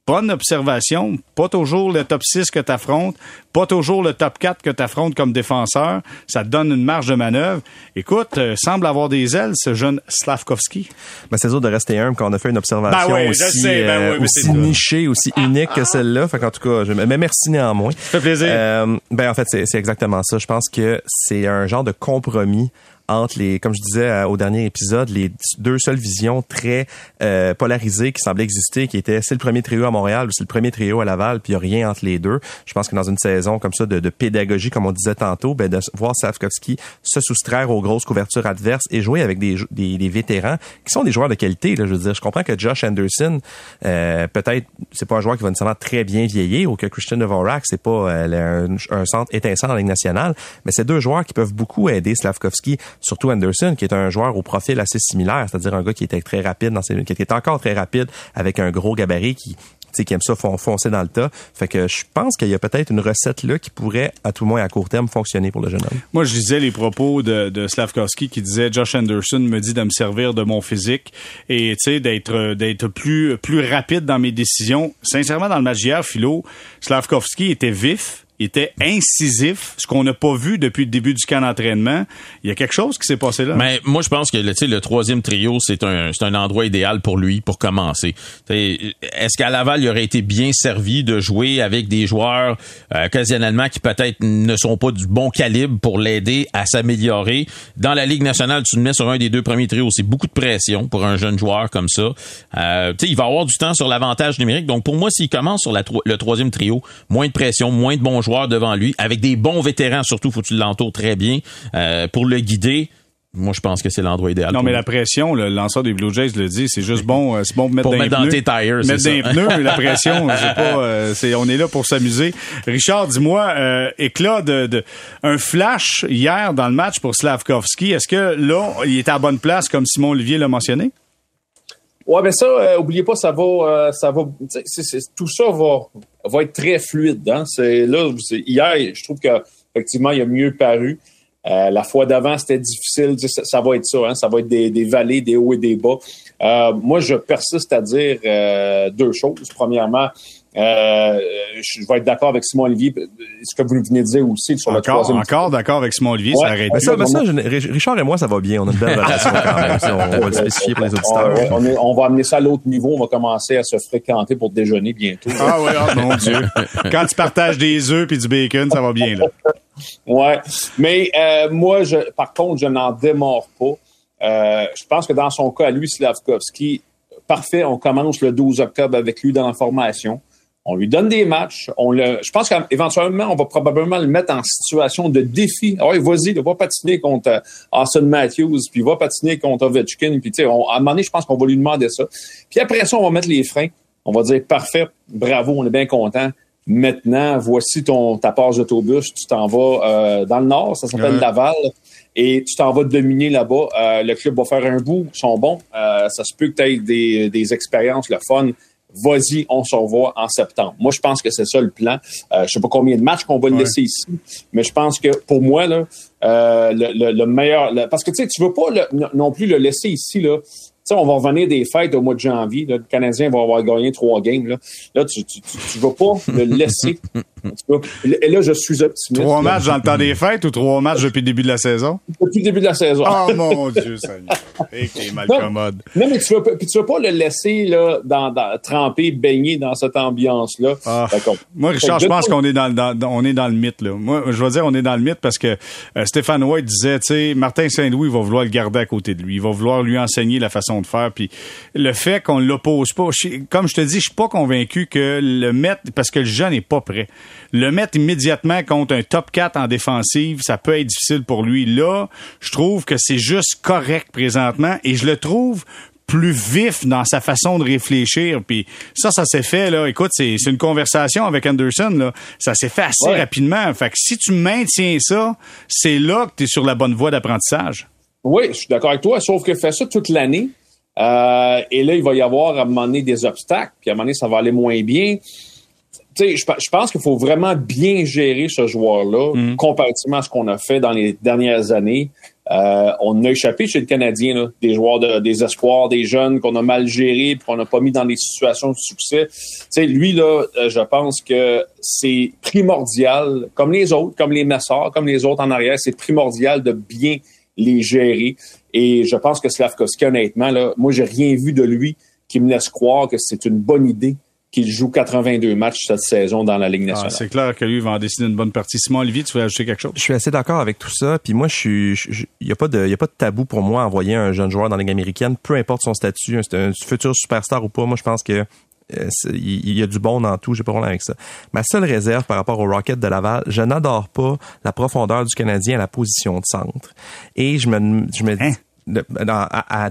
bonne observation. Pas toujours le top 6 que tu affrontes, pas toujours le top 4 que tu affrontes comme défenseur. Ça te donne une marge de manœuvre. Écoute, euh, semble avoir des ailes, ce jeune Slavkovski. Ben, c'est sûr de rester humble quand on a fait une observation ben aussi, ben euh, aussi nichée, aussi unique que celle-là. Fait qu'en tout cas, je, mais merci néanmoins. Ça fait plaisir. Euh, ben, en fait, c'est exactement ça. Je pense que c'est un genre de compromis entre les, comme je disais euh, au dernier épisode, les deux seules visions très euh, polarisées qui semblaient exister, qui étaient c'est le premier trio à Montréal ou c'est le premier trio à Laval, puis il n'y a rien entre les deux. Je pense que dans une saison comme ça de, de pédagogie, comme on disait tantôt, ben, de voir Savkovski se soustraire aux grosses couvertures adverses et jouer avec des, des, des, vétérans qui sont des joueurs de qualité. Là, je veux dire, je comprends que Josh Anderson, euh, peut-être, c'est pas un joueur qui va nécessairement très bien vieillir ou que Christian Dvorak, c'est pas euh, un, un, centre étincelant en Ligue nationale, mais c'est deux joueurs qui peuvent beaucoup aider Slavkovski surtout Anderson, qui est un joueur au profil assez similaire, c'est-à-dire un gars qui était très rapide dans ses, qui était encore très rapide avec un gros gabarit qui qui aime ça foncer dans le tas. Fait que je pense qu'il y a peut-être une recette là qui pourrait, à tout le moins à court terme, fonctionner pour le jeune homme. Moi, je disais les propos de, de Slavkovski qui disait Josh Anderson me dit de me servir de mon physique et d'être d'être plus plus rapide dans mes décisions. Sincèrement, dans le match hier, Philo, Slavkovski était vif était incisif, ce qu'on n'a pas vu depuis le début du camp d'entraînement. Il y a quelque chose qui s'est passé là? Mais moi, je pense que le, troisième trio, c'est un, un endroit idéal pour lui pour commencer. Est-ce qu'à Laval, il aurait été bien servi de jouer avec des joueurs euh, occasionnellement qui peut-être ne sont pas du bon calibre pour l'aider à s'améliorer? Dans la Ligue nationale, tu le mets sur un des deux premiers trios. C'est beaucoup de pression pour un jeune joueur comme ça. Euh, il va avoir du temps sur l'avantage numérique. Donc, pour moi, s'il commence sur le troisième trio, moins de pression, moins de bons joueurs devant lui, avec des bons vétérans, surtout, faut que tu l'entoures très bien euh, pour le guider. Moi, je pense que c'est l'endroit idéal. Non, mais la pression, le lanceur des Blue Jays le dit, c'est juste bon, euh, c'est bon pour mettre, dans, tes tires, mettre dans pneus, la pression, c'est pas, euh, c'est, on est là pour s'amuser. Richard, dis-moi, euh, éclat de, de, un flash hier dans le match pour Slavkovski. Est-ce que là, il est à bonne place comme Simon Olivier l'a mentionné? Ouais, ben ça, euh, oubliez pas, ça va, euh, ça va, tout ça va, va être très fluide. Hein? C'est là, hier, je trouve que effectivement, il a mieux paru. Euh, la fois d'avant, c'était difficile. Ça, va être ça, hein? ça va être des, des, vallées, des hauts et des bas. moi, je persiste à dire deux choses. Premièrement, euh, je vais être d'accord avec Simon Olivier. Ce que vous venez de dire aussi sur le troisième. Encore d'accord avec Simon Olivier, ça arrête. Mais ça, mais ça, Richard et moi, ça va bien. On a une belle relation quand même. on, va le spécifier pour les auditeurs. on, on, va amener ça à l'autre niveau. On va commencer à se fréquenter pour déjeuner bientôt. Ah oui, oh, mon Dieu. Quand tu partages des œufs puis du bacon, ça va bien là. ouais, mais euh, moi, je, par contre, je n'en démords pas. Euh, je pense que dans son cas, lui, Slavkovski, parfait, on commence le 12 octobre avec lui dans la formation. On lui donne des matchs. On le, je pense qu'éventuellement, on va probablement le mettre en situation de défi. Ah vas-y, va patiner contre euh, Austin Matthews, puis va patiner contre Ovechkin. Puis, tu sais, à un moment donné, je pense qu'on va lui demander ça. Puis après ça, on va mettre les freins. On va dire, parfait, bravo, on est bien content. Maintenant, voici ton ta passe d'autobus. Tu t'en vas euh, dans le nord, ça s'appelle Laval et tu t'en vas dominer là-bas. Euh, le club va faire un bout, ils sont bons. ça se peut que tu aies des, des expériences, le fun vas-y, on se revoit en septembre. Moi, je pense que c'est ça le plan. Euh, je sais pas combien de matchs qu'on va le laisser ici, mais je pense que pour moi, là, euh, le, le, meilleur... parce que tu sais, tu veux pas non plus le laisser ici, là, sais, on va revenir des fêtes au mois de janvier. le Canadien va avoir gagné trois games. Là, là tu ne vas pas le laisser. et là, je suis optimiste. Trois matchs dans le temps des fêtes ou trois matchs depuis le début de la saison? Depuis le début de la saison. Oh mon Dieu, Seigneur. Et t'es mal commode. Non, mais tu ne vas, pas le laisser là, dans, dans, tremper, baigner dans cette ambiance-là. Ah. Moi, Richard, je pense qu'on est dans, dans, on est dans le mythe. Là. Moi, je veux dire, on est dans le mythe parce que euh, Stéphane White disait, tu sais, Martin Saint-Louis va vouloir le garder à côté de lui. Il va vouloir lui enseigner la façon de faire. Puis le fait qu'on l'oppose pas, comme je te dis, je suis pas convaincu que le mettre, parce que le jeune n'est pas prêt. Le mettre immédiatement contre un top 4 en défensive, ça peut être difficile pour lui. Là, je trouve que c'est juste correct présentement et je le trouve plus vif dans sa façon de réfléchir. Puis ça, ça s'est fait, là. Écoute, c'est une conversation avec Anderson, là. Ça s'est fait assez rapidement. Fait que si tu maintiens ça, c'est là que tu es sur la bonne voie d'apprentissage. Oui, je suis d'accord avec toi, sauf que fais ça toute l'année. Euh, et là, il va y avoir à un moment donné des obstacles, puis à un moment donné, ça va aller moins bien. Tu sais, je, pense qu'il faut vraiment bien gérer ce joueur-là, mm. comparativement à ce qu'on a fait dans les dernières années. Euh, on a échappé chez le Canadien là, des joueurs de, des espoirs, des jeunes qu'on a mal gérés, qu'on n'a pas mis dans des situations de succès. Sais, lui là, euh, je pense que c'est primordial, comme les autres, comme les Messards, comme les autres en arrière, c'est primordial de bien les gérer. Et je pense que Slavkovski, honnêtement, là, moi, j'ai rien vu de lui qui me laisse croire que c'est une bonne idée qu'il joue 82 matchs cette saison dans la Ligue nationale. c'est clair que lui va en décider une bonne partie. Simon Olivier, tu veux ajouter quelque chose? Je suis assez d'accord avec tout ça. Puis moi, je suis, il y a pas de, y a pas de tabou pour moi à envoyer un jeune joueur dans la Ligue américaine, peu importe son statut, c'est un futur superstar ou pas. Moi, je pense que euh, il y a du bon dans tout, j'ai pas de problème avec ça. Ma seule réserve par rapport au Rocket de Laval, je n'adore pas la profondeur du Canadien à la position de centre. Et je me, je me hein? Dans,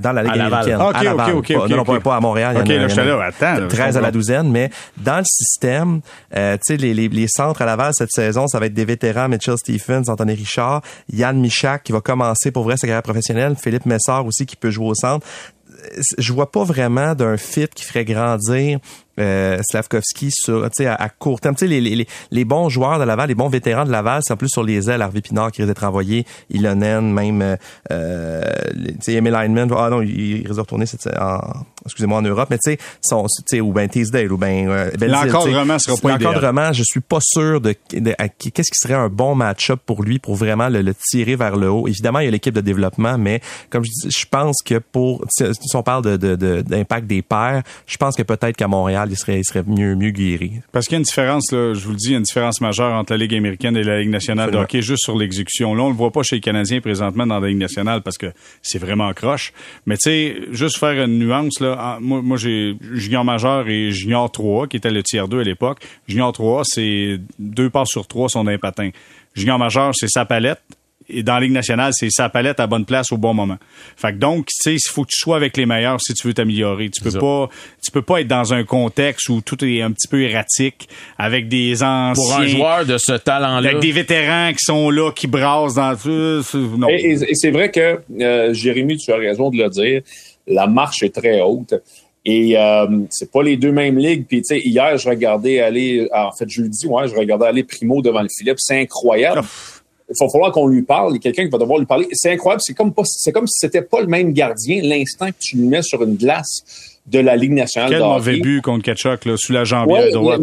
dans, la Ligue américaine. à Laval. Okay, okay, non, pas, à Montréal. il y en a, là, attends, 13 à la douzaine, mais dans le système, euh, tu sais, les, les, les, centres à Laval cette saison, ça va être des vétérans, Mitchell Stephens, Anthony Richard, Yann Michak qui va commencer pour vrai sa carrière professionnelle, Philippe Messard aussi qui peut jouer au centre je vois pas vraiment d'un fit qui ferait grandir euh, Slavkovski sur, à, à court terme. Les, les, les, bons joueurs de Laval, les bons vétérans de Laval, c'est en plus sur les ailes, Harvey Pinard qui risque d'être envoyé, Ilonen, même euh, euh Emil Heinemann. Ah non, il, risque de retourner cette, en, excusez-moi, en Europe, mais tu sais, son, tu sais, ou ben Teasdale, ou ben euh, L'encadrement sera pas. L'encadrement, je suis pas sûr de, de qu'est-ce qui serait un bon match-up pour lui pour vraiment le, le, tirer vers le haut. Évidemment, il y a l'équipe de développement, mais comme je dis, je pense que pour, si on parle de, de, d'impact des pairs, je pense que peut-être qu'à Montréal, il serait, il serait mieux, mieux guéri. Parce qu'il y a une différence, là, je vous le dis, il y a une différence majeure entre la Ligue américaine et la Ligue nationale de hockey juste sur l'exécution. Là, on le voit pas chez les Canadiens présentement dans la Ligue nationale parce que c'est vraiment croche. Mais tu sais, juste faire une nuance, là, moi, moi j'ai junior majeur et junior 3, qui était le tiers 2 à l'époque. Junior 3, c'est deux passes sur trois sont d'un patin. Junior majeur, c'est sa palette et dans la Ligue nationale, c'est sa palette à bonne place au bon moment. Fait que donc, tu sais, il faut que tu sois avec les meilleurs si tu veux t'améliorer. Tu peux pas, tu peux pas être dans un contexte où tout est un petit peu erratique avec des anciens. Pour un joueur de ce talent-là. Avec des vétérans qui sont là, qui brassent dans. Non. Et, c'est vrai que, euh, Jérémy, tu as raison de le dire. La marche est très haute. Et euh, c'est pas les deux mêmes ligues. Puis tu sais, hier, je regardais aller, en fait jeudi, ouais, je regardais aller Primo devant le Philippe. C'est incroyable il va falloir qu'on lui parle. Il y a quelqu'un qui va devoir lui parler. C'est incroyable. C'est comme pas, c'est comme si c'était pas le même gardien l'instant que tu le mets sur une glace de la Ligue nationale Quel mauvais but contre Ketchuk, là, sous la jambière droite.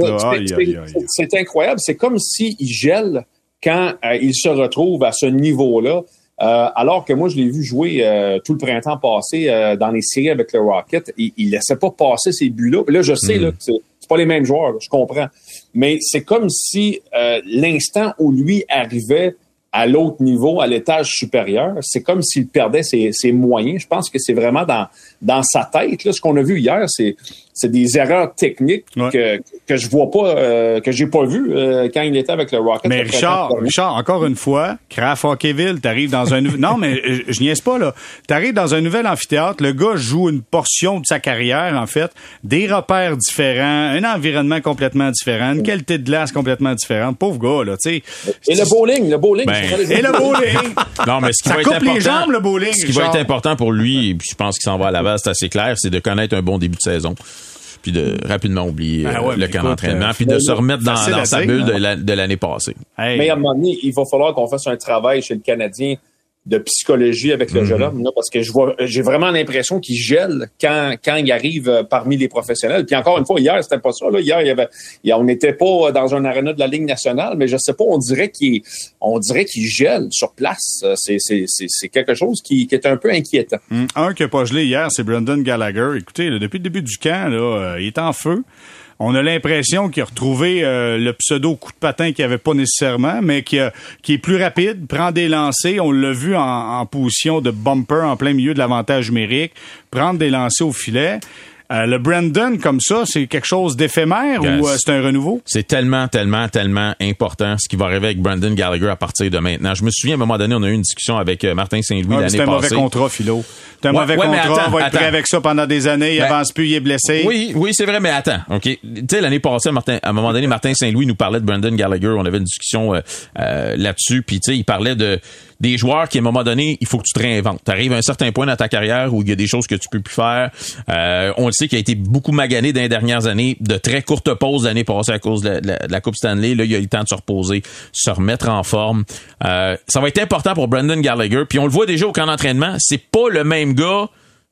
C'est incroyable. C'est comme s'il gèle quand euh, il se retrouve à ce niveau-là. Euh, alors que moi, je l'ai vu jouer euh, tout le printemps passé dans les séries avec le Rocket. Il, il laissait pas passer ces buts-là. Là, je sais, mm. là, c'est pas les mêmes joueurs, je comprends. Mais c'est comme si l'instant où lui arrivait à l'autre niveau, à l'étage supérieur, c'est comme s'il perdait ses, ses, moyens. Je pense que c'est vraiment dans, dans sa tête. Là, ce qu'on a vu hier, c'est c'est des erreurs techniques que, que je vois pas, euh, que j'ai pas vu euh, quand il était avec le Rocket. Mais Richard, Richard, encore une fois, Kraft Hockeyville, t'arrives dans un non, mais je, je niaise pas là. T'arrives dans un nouvel amphithéâtre, le gars joue une portion de sa carrière en fait, des repères différents, un environnement complètement différent, une qualité de glace complètement différente. Pauvre gars là, tu sais. Et le bowling, le bowling. Ben, et le bowling. non, mais ce qui ça va coupe être important, les jambes le bowling. Ce qui va être important pour lui, et puis je pense qu'il s'en va à la base, c'est assez clair, c'est de connaître un bon début de saison puis de rapidement oublier Ah ouais, euh, le camp d'entraînement, euh, puis de se remettre dans, sa bulle de hein. de l'année passée. Hey. Mais à un moment donné, il va falloir qu'on fasse un travail chez le Canadien de psychologie avec le jeune homme, là, parce que je vois, j'ai vraiment l'impression qu'il gèle quand, quand il arrive euh, parmi les professionnels. Puis encore une fois, hier, c'était pas ça. Là. Hier, il y avait, il y a- on n'était pas dans un aréna de la Ligue nationale, mais je sais pas, on dirait qu'il, on dirait qu'il gèle sur place. Euh, C'est, c'est, c'est, c'est quelque chose qui, qui est un peu inquiétant. Hum, Un qui a pas gelé hier, c'est Brendan Gallagher. Écoutez, là, depuis le début du camp, là, euh, il est en feu. On a l'impression qu'il a retrouvé euh, le pseudo coup de patin qu'il avait pas nécessairement, mais qui, est plus rapide, prend des lancers. On l'a vu en, en position de bumper en plein milieu de l'avantage numérique, prendre des lancers au filet. Euh, le Brandon, comme ça, c'est quelque chose d'éphémère Yes. ou euh, c'est un renouveau? C'est tellement, tellement, tellement important ce qui va arriver avec Brandon Gallagher à partir de maintenant. Je me souviens, à un moment donné, on a eu une discussion avec euh, Martin Saint-Louis Ah, l'année c'est un mauvais passée. contrat, Philo. C'est un Ouais, mauvais ouais, contrat. attends, on va être prêt avec ça pendant des années. Il Ben, avance plus, il est blessé. Oui, oui, c'est vrai, mais attends, OK. Tu sais, l'année passée, Martin, à un moment donné, Martin Saint-Louis nous parlait de Brandon Gallagher. On avait une discussion là-dessus. Puis, tu sais, il parlait de des joueurs qui, à un moment donné, il faut que tu te réinventes. Tu arrives à un certain point dans ta carrière où il y a des choses que tu peux plus faire. Euh, on le sait qu'il a été beaucoup magané dans les dernières années, de très courtes pauses l'année passée à cause de la, Coupe Stanley. Là, il a eu le temps de se reposer, se remettre en forme. Euh, ça va être important pour Brandon Gallagher. Puis on le voit déjà au camp d'entraînement, c'est pas le même gars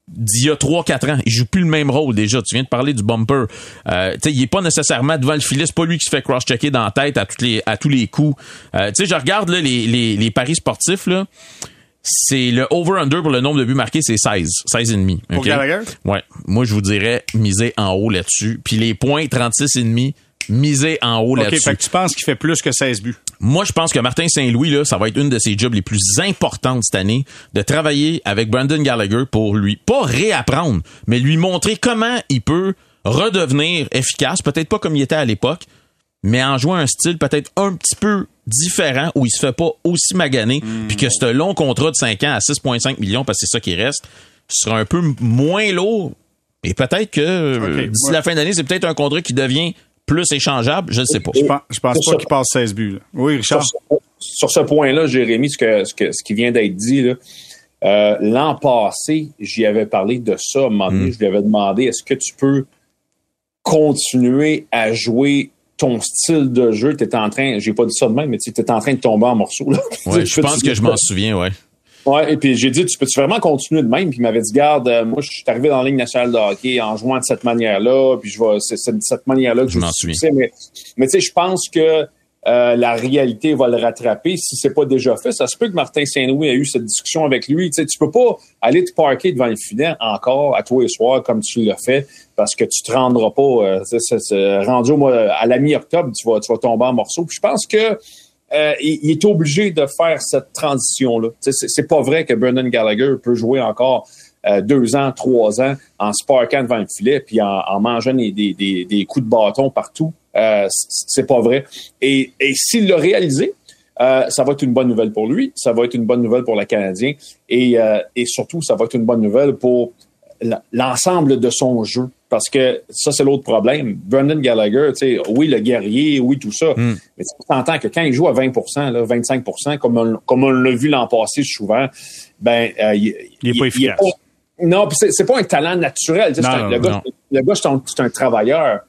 d'il y a 3-4 ans. Il joue plus le même rôle déjà. Tu viens de parler du bumper. Euh, tu sais, il est pas nécessairement devant le filet. C'est pas lui qui se fait cross-checker dans la tête à, toutes les, à tous les coups. Euh, tu sais, je regarde là, les, les, les paris sportifs. là. C'est le over-under pour le nombre de buts marqués, c'est 16. 16 et demi. Pour? Gallagher? Ouais. Moi, je vous dirais miser en haut là-dessus. Puis les points, 36 et demi, miser en haut OK, là-dessus. fait que tu penses qu'il fait plus que 16 buts. Moi, je pense que Martin Saint-Louis, là, ça va être une de ses jobs les plus importantes cette année, de travailler avec Brandon Gallagher pour lui, pas réapprendre, mais lui montrer comment il peut redevenir efficace, peut-être pas comme il était à l'époque, mais en jouant un style peut-être un petit peu différent où il se fait pas aussi maganer, Hmm. puis que ce long contrat de 5 ans à 6,5 millions, parce que c'est ça qui reste, sera un peu moins lourd. Et peut-être que Ok, d'ici ouais. la fin d'année, c'est peut-être un contrat qui devient plus échangeable, je ne sais pas. Je pense, je pense pas qu'il passe 16 buts. là. Oui, Richard? Sur, ce- sur ce point-là, Jérémy, ce, que, ce, que, ce qui vient d'être dit, là, euh, l'an passé, j'y avais parlé de ça. À un moment donné, je lui avais demandé est-ce que tu peux continuer à jouer ton style de jeu? Tu en train, j'ai pas dit ça de même, mais tu étais en train de tomber en morceaux. Là. Ouais, je pense que je m'en souviens, ouais. Ouais, et puis j'ai dit, tu peux-tu vraiment continuer de même? Puis il m'avait dit, garde, euh, moi, je suis arrivé dans la Ligue nationale de hockey en jouant de cette manière-là, puis je vais, c'est de cette manière-là que je, Je m'en suis succès. Mais, mais tu sais, je pense que euh, la réalité va le rattraper si c'est pas déjà fait. Ça se peut que Martin Saint-Louis a eu cette discussion avec lui. Tu sais, tu peux pas aller te parker devant le filet encore à tous les soirs comme tu l'as fait parce que tu te rendras pas. Euh, rendu au mois, à la mi-octobre, tu vas, tu vas tomber en morceaux. Puis je pense que euh, il, est obligé de faire cette transition-là. C'est pas vrai que Brendan Gallagher peut jouer encore euh, deux ans, trois ans en se parquant devant le filet puis en, en mangeant des, des, des, coups de bâton partout. Euh, c'est pas vrai. Et, et s'il l'a réalisé, euh, ça va être une bonne nouvelle pour lui, ça va être une bonne nouvelle pour le Canadien et, euh, et surtout, ça va être une bonne nouvelle pour l'ensemble de son jeu. Parce que ça, c'est l'autre problème. Brendan Gallagher, tu sais, oui, le guerrier, oui, tout ça. Mais tu entends que quand il joue à 20% là, 25 comme on, comme on l'a vu l'an passé souvent, ben, euh, il, Il est pas efficace. non, c'est, c'est pas un talent naturel. Non, un- le, gars, non. le gars, c'est un, c'est un travailleur.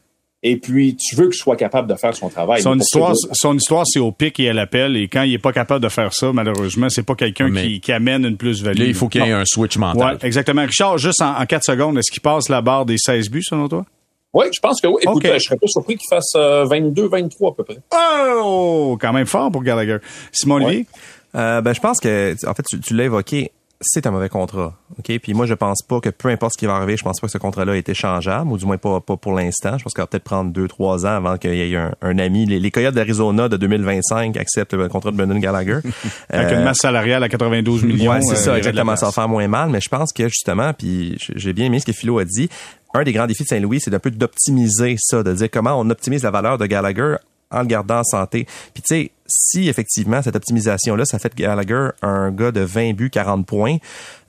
Et puis, tu veux qu'il soit capable de faire son travail. Son histoire, son histoire, c'est au pic et à l'appel. Et quand il est pas capable de faire ça, malheureusement, c'est pas quelqu'un qui, qui amène une plus-value. Là, il faut qu'il y ait Non. un switch Ouais, mental. exactement. Richard, juste en, en 4 secondes, est-ce qu'il passe la barre des 16 buts, selon toi? Oui, je pense que oui. Écoute, OK. euh, je serais pas surpris qu'il fasse euh, 22, 23 à peu près. Oh! Quand même fort pour Gallagher. Simon Olivier? Euh, ben, je pense que, en fait, tu, tu l'as évoqué, c'est un mauvais contrat. OK? Puis moi, je pense pas que peu importe ce qui va arriver, je pense pas que ce contrat-là est échangeable, ou du moins pas, pas pour l'instant. Je pense qu'il va peut-être prendre deux, trois ans avant qu'il y ait un, un ami. Les, les Coyotes d'Arizona de 2025 acceptent le contrat de Brendan Gallagher. Avec Euh, une masse salariale à 92 millions. Ouais, c'est euh, ça, exactement. Ça va faire moins mal, mais je pense que justement, puis j'ai bien aimé ce que Philo a dit. Un des grands défis de Saint-Louis, c'est d'un peu d'optimiser ça, de dire comment on optimise la valeur de Gallagher en le gardant en santé. Puis tu sais, si effectivement cette optimisation-là, ça fait de Gallagher un gars de 20 buts, 40 points,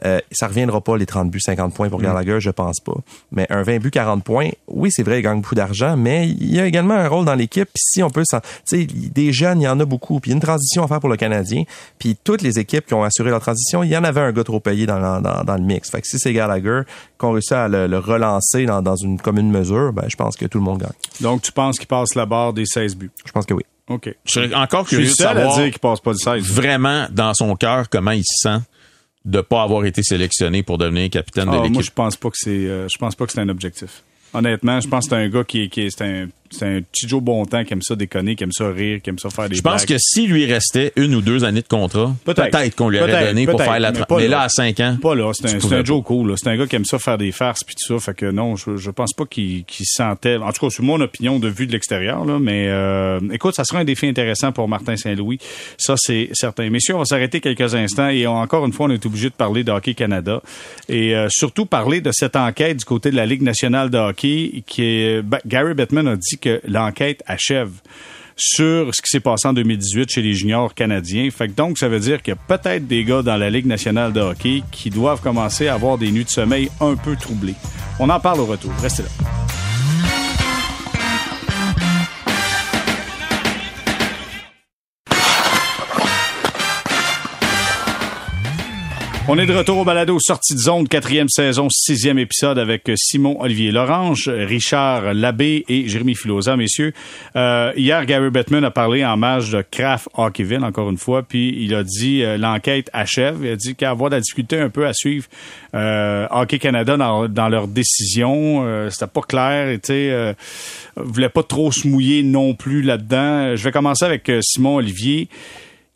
euh, ça reviendra pas les 30 buts, 50 points pour Gallagher, je pense pas. Mais un 20 buts, 40 points, oui, c'est vrai, il gagne beaucoup d'argent, mais il y a également un rôle dans l'équipe. Si on peut, s'en- tu sais, des jeunes, il y en a beaucoup. Puis il y a une transition à faire pour le Canadien. Puis toutes les équipes qui ont assuré leur transition, il y en avait un gars trop payé dans, dans, dans- dans le mix. Fait que si c'est Gallagher qu'on réussit à le, le relancer dans, dans une commune mesure, ben je pense que tout le monde gagne. Donc, tu penses qu'il passe la barre des 16 buts? Je pense que oui. OK. Je serais encore Je suis curieux de seul à savoir dire qu'il passe pas le 16. vraiment dans son cœur comment il se sent de pas avoir été sélectionné pour devenir capitaine de Ah, moi, l'équipe. je pense pas que c'est, euh, je pense pas que c'est un objectif. Honnêtement, je pense que c'est un gars qui, est- qui est, c'est un, c'est un petit Joe Bontemps qui aime ça déconner, qui aime ça rire, qui aime ça faire des Je pense blagues. que s'il lui restait une ou deux années de contrat, Peut-être. qu'on lui aurait Peut-être, donné pour faire la mais Mais là. à cinq ans. Pas là, c'est un, un Joe cool. là. C'est un gars qui aime ça faire des farces puis tout ça. Fait que non, je, je pense pas qu'il sentait. En tout cas, c'est mon opinion de vue de l'extérieur. là. Mais euh, écoute, ça sera un défi intéressant pour Martin Saint-Louis. Ça, c'est certain. Messieurs, on va s'arrêter quelques instants et encore une fois, on est obligé de parler de Hockey Canada et euh, surtout parler de cette enquête du côté de la Ligue nationale de hockey qui est. ben, Gary Bettman a dit que l'enquête achève sur ce qui s'est passé en 2018 chez les juniors canadiens. Donc, ça veut dire qu'il y a peut-être des gars dans la Ligue nationale de hockey qui doivent commencer à avoir des nuits de sommeil un peu troublées. On en parle au retour. Restez là. On est de retour au balado Sortie de zone, quatrième saison, sixième épisode avec Simon Olivier Lorange, Richard Labbé et Jérémy Filosa, messieurs. Euh, hier, Gary Bettman a parlé en match de Kraft Hockeyville, encore une fois, puis il a dit euh, l'enquête achève. Il a dit a avoir de la difficulté un peu à suivre euh, Hockey Canada dans, leurs décisions. Euh, C'était pas clair, sais, euh, voulait pas trop se mouiller non plus là-dedans. Je vais commencer avec Simon Olivier.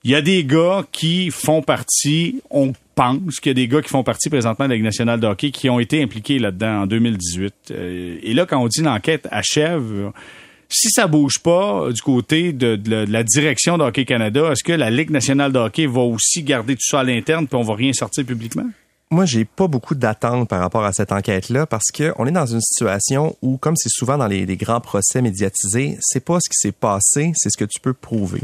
Il y a des gars qui font partie, on pense qu'il y a des gars qui font partie présentement de la Ligue nationale de hockey qui ont été impliqués là-dedans en 2018. Euh, et là, quand on dit l'enquête achève, si ça bouge pas du côté de, de la, de la direction de Hockey Canada, est-ce que la Ligue nationale de hockey va aussi garder tout ça à l'interne puis on va rien sortir publiquement? Moi, j'ai pas beaucoup d'attentes par rapport à cette enquête-là parce que on est dans une situation où, comme c'est souvent dans les, les grands procès médiatisés, c'est pas ce qui s'est passé, c'est ce que tu peux prouver.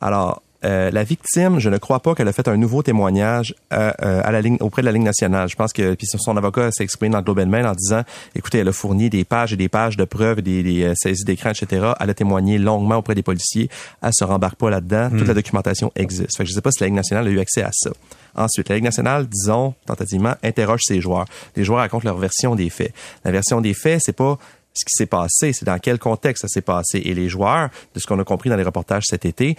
Alors, euh, la victime, je ne crois pas qu'elle a fait un nouveau témoignage à, euh, à la ligne, auprès de la Ligue nationale. Je pense que puis son avocat s'est exprimé dans le Globe and Mail en disant, écoutez, elle a fourni des pages et des pages de preuves, des, des euh, saisies d'écran, etc. Elle a témoigné longuement auprès des policiers. Elle se rembarque pas là-dedans. Toute la documentation existe. Fait que je sais pas si la Ligue nationale a eu accès à ça. Ensuite, la Ligue nationale, disons, tentativement, interroge ses joueurs. Les joueurs racontent leur version des faits. La version des faits, c'est pas ce qui s'est passé, c'est dans quel contexte ça s'est passé. Et les joueurs, de ce qu'on a compris dans les reportages cet été,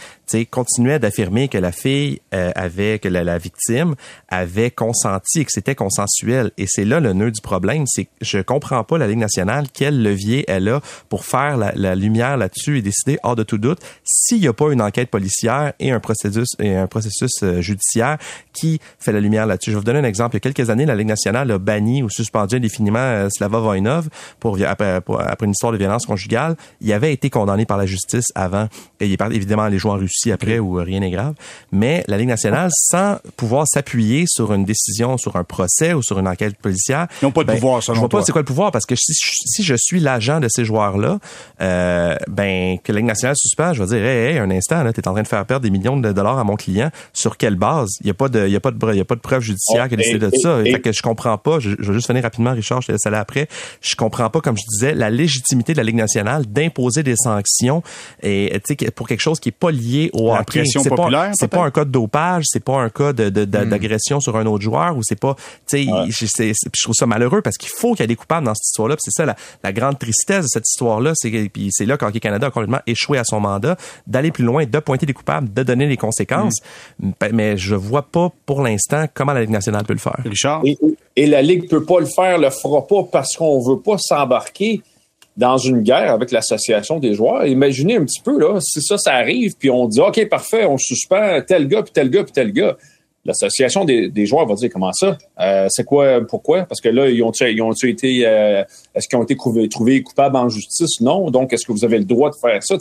continuaient d'affirmer que la fille euh, avait, que la, victime avait consenti que c'était consensuel. Et c'est là le nœud du problème, c'est que je comprends pas la Ligue nationale quel levier elle a pour faire la, la lumière là-dessus et décider hors de tout doute s'il n'y a pas une enquête policière et un processus et un processus euh, judiciaire qui fait la lumière là-dessus. Je vais vous donner un exemple. Il y a quelques années, la Ligue nationale a banni ou suspendu indéfiniment euh, Slava Voinov pour après, une histoire de violence conjugale. Il avait été condamné par la justice avant. Et il est évidemment allé jouer en Russie après où rien n'est grave. Mais la Ligue nationale, sans pouvoir s'appuyer sur une décision, sur un procès ou sur une enquête policière, ils n'ont pas de ben, pouvoir. Je vois pas c'est quoi le pouvoir parce que si, si je suis l'agent de ces joueurs-là, euh, ben que la Ligue nationale suspend, je vais dire, hey, un instant, là, t'es en train de faire perdre des millions de dollars à mon client. Sur quelle base? Il y a pas de, il y a pas de, il y a pas de preuve judiciaire qui a décidé de ça. fait que je comprends pas. Je, je, vais juste finir rapidement, Richard. Je te laisse aller après. Je comprends pas, comme je disais, la légitimité de la Ligue nationale d'imposer des sanctions et pour quelque chose qui est pas lié au la populaire. C'est pas un cas de dopage, c'est pas un cas de, hmm. d'agression sur un autre joueur ou c'est pas, tu sais, je trouve ça malheureux parce qu'il faut qu'il y ait des coupables dans cette histoire-là. C'est ça la, grande tristesse de cette histoire-là, c'est puis c'est là qu'Hockey Canada a complètement échoué à son mandat d'aller plus loin, de pointer des coupables, de donner les conséquences. Hmm. Mais je vois pas pour l'instant comment la Ligue nationale peut le faire. Richard? Et, et la Ligue peut pas le faire, le fera pas parce qu'on veut pas s'embarquer dans une guerre avec l'association des joueurs. Imaginez un petit peu, là, si ça, ça arrive, puis on dit, OK, parfait, on suspend tel gars, puis tel gars, puis tel gars. L'association des, joueurs va dire, comment ça? Euh, c'est quoi, pourquoi? Parce que là, ils ont, ils ont été, euh, est-ce qu'ils ont été trouvés, coupables en justice? Non. Donc, est-ce que vous avez le droit de faire ça?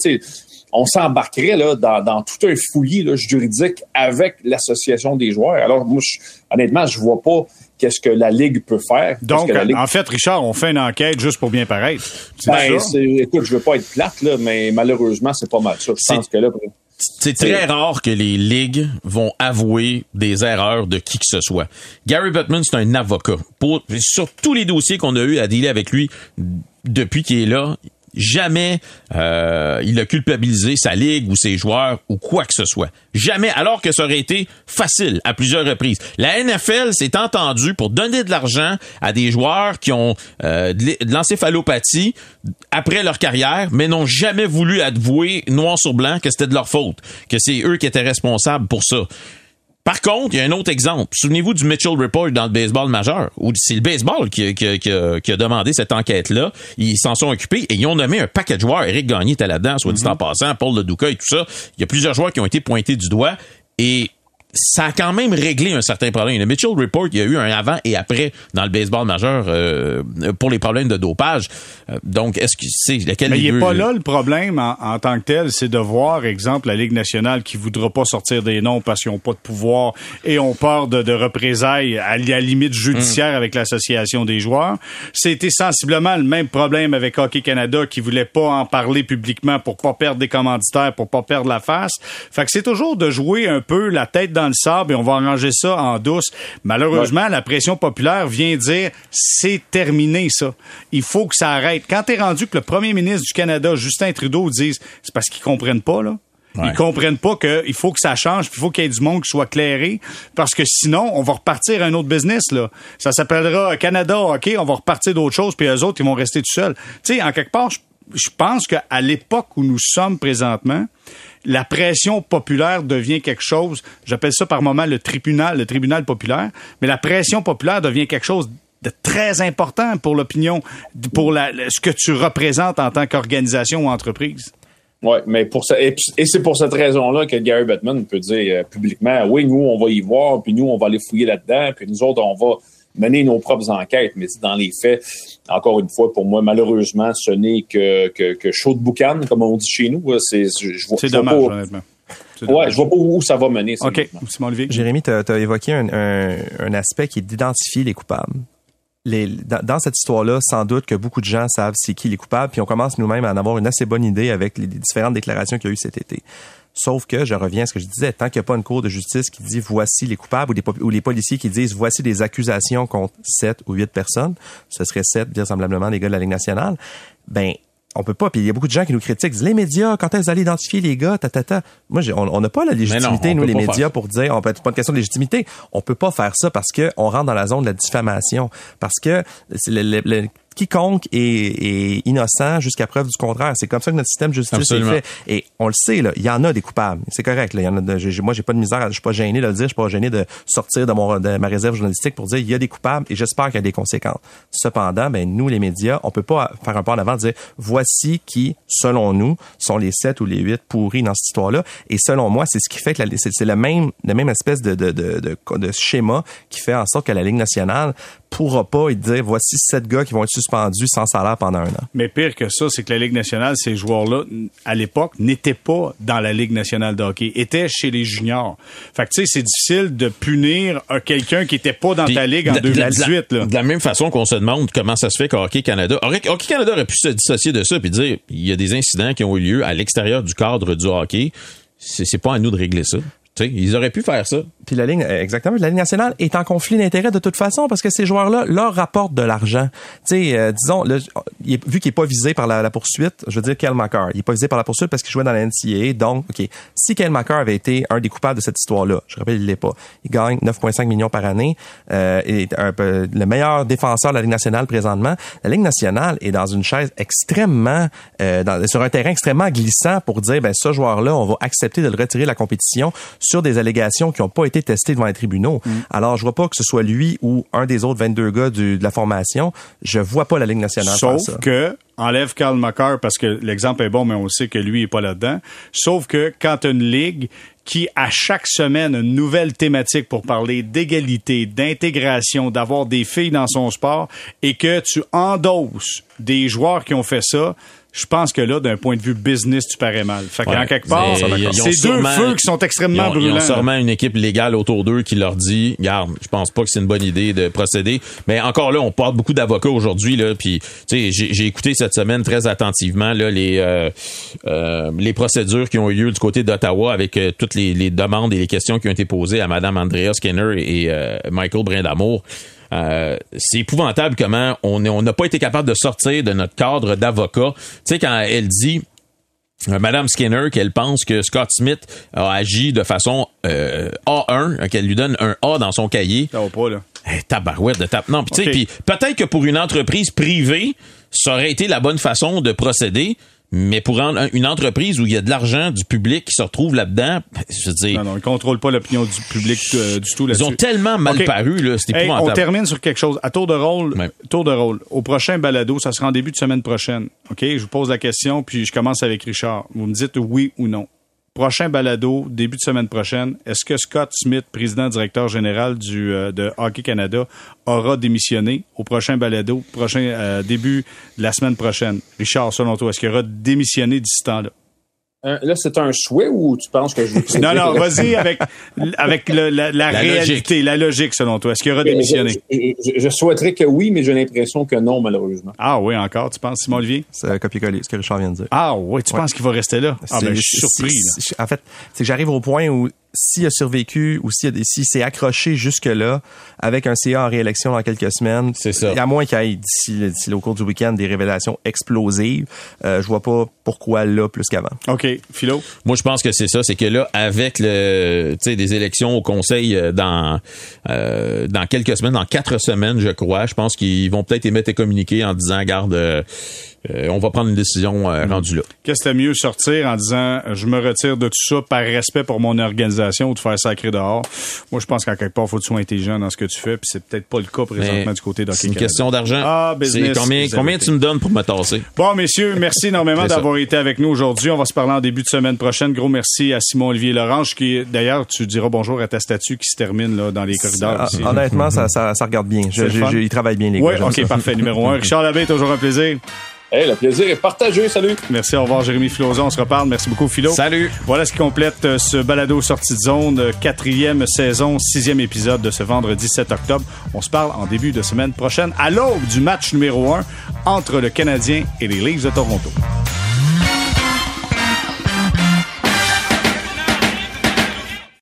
on s'embarquerait là dans, tout un fouillis juridique avec l'association des joueurs. Alors, moi, honnêtement, je vois pas qu'est-ce que la Ligue peut faire? Donc, en fait, Richard, on fait une enquête juste pour bien paraître. Ben, écoute, je veux pas être plate, là, mais malheureusement, c'est pas mal ça. Je pense que là... C'est très rare que les ligues vont avouer des erreurs de qui que ce soit. Gary Bettman, c'est un avocat. Pour, sur tous les dossiers qu'on a eu à dealer avec lui depuis qu'il est là, Jamais euh, il a culpabilisé sa ligue ou ses joueurs ou quoi que ce soit. Jamais, alors que ça aurait été facile à plusieurs reprises. La NFL s'est entendue pour donner de l'argent à des joueurs qui ont euh, de après leur carrière, mais n'ont jamais voulu avouer noir sur blanc que c'était de leur faute, que c'est eux qui étaient responsables pour ça. Par contre, il y a un autre exemple. Souvenez-vous du Mitchell Report dans le baseball majeur, où c'est le baseball qui, qui, a demandé cette enquête-là. Ils s'en sont occupés et ils ont nommé un paquet de joueurs. Eric Gagné était là-dedans, soit dit en mhm. passant, Paul Leduca et tout ça. Il y a plusieurs joueurs qui ont été pointés du doigt. Et ça a quand même réglé un certain problème. Le Mitchell Report, il y a eu un avant et après dans le baseball majeur euh, pour les problèmes de dopage. Euh, donc, est-ce que c'est lequel Mais il n'est pas là le problème en, tant que tel, c'est de voir, exemple, la Ligue nationale qui voudra pas sortir des noms parce qu'ils n'ont pas de pouvoir et ont peur de, de représailles à la limite judiciaire mm. avec l'association des joueurs. C'était sensiblement le même problème avec Hockey Canada qui voulait pas en parler publiquement pour pas perdre des commanditaires, pour pas perdre la face. Fait que c'est toujours de jouer un peu la tête dans le sable et on va arranger ça en douce. Malheureusement, la pression populaire vient dire c'est terminé ça. Il faut que ça arrête. Quand t'es rendu que le premier ministre du Canada, Justin Trudeau, dise c'est parce qu'ils comprennent pas là. Ils comprennent pas qu'il faut que ça change, il faut qu'il y ait du monde qui soit clairé, parce que sinon, on va repartir à un autre business. Là. Ça s'appellera Canada, OK, on va repartir d'autres choses, puis eux autres, ils vont rester tout seuls. Tu sais, en quelque part, je pense qu'à l'époque où nous sommes présentement, la pression populaire devient quelque chose, j'appelle ça par moment le tribunal, le tribunal populaire, mais la pression populaire devient quelque chose de très important pour l'opinion, pour ce que tu représentes en tant qu'organisation ou entreprise. Oui, mais pour ça, et, c'est pour cette raison-là que Gary Bettman peut dire euh, publiquement, oui, nous, on va y voir, puis nous, on va aller fouiller là-dedans, puis nous autres, on va mener nos propres enquêtes. Mais dans les faits, encore une fois, pour moi, malheureusement, ce n'est que, que, que chaud de boucan, comme on dit chez nous. C'est, je, dommage, honnêtement. Ouais, je vois pas où ça va mener. OK. Simon Jérémy, tu as, évoqué un, un, aspect qui est d'identifier les coupables. Les, dans, cette histoire-là, sans doute que beaucoup de gens savent c'est qui les coupables, puis on commence nous-mêmes à en avoir une assez bonne idée avec les différentes déclarations qu'il y a eu cet été. Sauf que, je reviens à ce que je disais, tant qu'il n'y a pas une cour de justice qui dit voici les coupables ou, les policiers qui disent voici des accusations contre sept ou huit personnes, ce serait sept, vraisemblablement, les gars de la Ligue nationale, ben, on peut pas. Puis il y a beaucoup de gens qui nous critiquent, disent, les médias, quand est-ce allez identifier les gars, ta, ta, ta. Moi, on n'a pas la légitimité, nous, les médias, pour dire, on peut pas une question de légitimité. On peut pas faire ça parce que on rentre dans la zone de la diffamation. Parce que le, quiconque est, est innocent jusqu'à preuve du contraire. C'est comme ça que notre système de justice Absolument. est fait. Et on le sait, là, il y en a des coupables. C'est correct. Là, il y en a de- j'ai- moi, j'ai pas de misère, je suis pas gêné de le dire, je suis pas gêné de sortir de, mon, de ma réserve journalistique pour dire il y a des coupables et j'espère qu'il y a des conséquences. Cependant, ben nous, les médias, on peut pas faire un pas en avant, dire voici qui, selon nous, sont les sept ou les huit pourris dans cette histoire-là. Et selon moi, c'est ce qui fait que la- c'est c'est le même, la même espèce de, de, de, de, de schéma qui fait en sorte que la Ligue nationale pourra pas et dire voici sept gars qui vont être suspendus sans salaire pendant un an. Mais pire que ça, c'est que la Ligue nationale, ces joueurs-là, à l'époque, n'étaient pas dans la Ligue nationale de hockey, étaient chez les juniors. Fait que, tu sais, c'est difficile de punir un- quelqu'un qui était pas dans ta ligue en de- de- de la- 2018, là. De la même façon qu'on se demande comment ça se fait qu'Hockey Canada, Hockey Hockey Canada aurait pu se dissocier de ça puis dire il y a des incidents qui ont eu lieu à l'extérieur du cadre du hockey. C'est c'est pas à nous de régler ça. Tu sais, ils auraient pu faire ça. Puis la ligne, exactement, la ligne nationale est en conflit d'intérêts de toute façon parce que ces joueurs-là leur rapportent de l'argent. Tu euh, disons, là, il est- vu qu'il est pas visé par la, poursuite, je veux dire, Kel McCarr, il est pas visé par la poursuite parce qu'il jouait dans la NCAA. Donc, ok, si Kel McCarr avait été un des coupables de cette histoire-là, je rappelle, il l'est pas. Il gagne 9,5 millions par année, euh, est un peu le meilleur défenseur de la Ligue nationale présentement. La Ligue nationale est dans une chaise extrêmement, euh, dans- sur un terrain extrêmement glissant pour dire, ben ce joueur-là, on va accepter de le retirer de la compétition sur des allégations qui n'ont pas été testées devant les tribunaux. Alors, je vois pas que ce soit lui ou un des autres 22 gars du- de la formation. Je vois pas la Ligue nationale faire Sauf ça. que, enlève Karl McCarr parce que l'exemple est bon, mais on sait que lui est pas là-dedans. Sauf que quand t'as une ligue qui, à chaque semaine, une nouvelle thématique pour parler d'égalité, d'intégration, d'avoir des filles dans son sport, et que tu endosses des joueurs qui ont fait ça, je pense que là, d'un point de vue business, tu parais mal. Fait qu'en Ouais. quelque part, ils- ils c'est deux feux qui sont extrêmement ils ont, ils brûlants. ont sûrement une équipe légale autour d'eux qui leur dit, garde, je pense pas que c'est une bonne idée de procéder. Mais encore là, on parle beaucoup d'avocats aujourd'hui là, puis tu sais, j'ai écouté cette semaine très attentivement là les euh, euh, les procédures qui ont eu lieu du côté d'Ottawa avec euh, toutes les, les demandes et les questions qui ont été posées à Madame Andrea Skinner et euh, Michael Brindamour. Euh, c'est épouvantable comment on n'a pas été capable de sortir de notre cadre d'avocat. Tu sais quand elle dit euh, Madame Skinner qu'elle pense que Scott Smith a agi de façon euh, A1, euh, qu'elle lui donne un A dans son cahier. Ça va pas, là. Eh, tabarouette de tape. Non, puis tu sais, Ok. puis peut-être que pour une entreprise privée, ça aurait été la bonne façon de procéder. Mais pour un- une entreprise où il y a de l'argent du public qui se retrouve là-dedans, je veux dire, Non, non, ils contrôlent pas l'opinion du public euh, du tout ils ont tellement mal paru, là, c'est Hey, on termine sur quelque chose. À tour de rôle, Ouais. tour de rôle. Au prochain balado, ça sera en début de semaine prochaine. OK? Je vous pose la question, puis je commence avec Richard. Vous me dites oui ou non. Prochain balado, début de semaine prochaine. Est-ce que Scott Smith, président directeur général du, euh, de Hockey Canada, aura démissionné au prochain balado, prochain euh, début de la semaine prochaine? Richard, selon toi, est-ce qu'il aura démissionné d'ici temps-là? Euh, là, c'est un souhait ou tu penses que je vais Non, non, vas-y avec, avec le- la, la La réalité, la logique, selon toi. Est-ce qu'il aura démissionné? Je, je- je souhaiterais que oui, mais j'ai l'impression que non, malheureusement. Ah oui, encore, tu penses, Simon Olivier? C'est un copier-coller, ce que Richard vient de dire. Ah oui, tu penses qu'il va rester là? Ah ben, je suis surpris. là. En fait, c'est que j'arrive au point où s'il a survécu ou s'il s'est accroché jusque-là avec un CA en réélection dans quelques semaines, C'est ça. à moins qu'il y ait d'ici d'ici au cours du week-end des révélations explosives, euh, je vois pas pourquoi là plus qu'avant. OK, Philo? Moi, je pense que c'est ça, c'est que là, avec le, tu sais, des élections au Conseil euh, dans euh, dans quelques semaines, dans quatre semaines, je crois, je pense qu'ils vont peut-être émettre un communiqué en disant, garde, euh, euh, on va prendre une décision euh, rendue là. Qu'est-ce que mieux sortir en disant je me retire de tout ça par respect pour mon organisation ou de faire sacrer dehors? Moi, je pense qu'en quelque part, faut que tu sois intelligent dans ce que tu fais, puis c'est peut-être pas le cas présentement Mais du côté d'Hockey C'est une Canada. question d'argent. Ah, business, C'est combien, combien tu me donnes pour me tasser? Bon, messieurs, merci énormément ça. D'avoir été avec nous aujourd'hui. On va se parler en début de semaine prochaine. Gros merci à Simon-Olivier Lorange, qui, d'ailleurs, tu diras bonjour à ta statue qui se termine là, dans les corridors. Ah, ici. honnêtement, ça, ça, ça regarde bien. Je, je- fun. je- il travaille bien les Oui, gars. j'aime OK, ça. parfait. Numéro un. Richard Labbé, toujours un plaisir. Hey, le plaisir est partagé. Salut. Merci, au revoir, Jérémy Filozon. On se reparle. Merci beaucoup, Philo. Salut! Voilà ce qui complète euh, ce balado sortie de zone, euh, quatrième saison, sixième épisode de ce vendredi 7 octobre. On se parle en début de semaine prochaine à l'aube du match numéro un entre le Canadien et les Leafs de Toronto.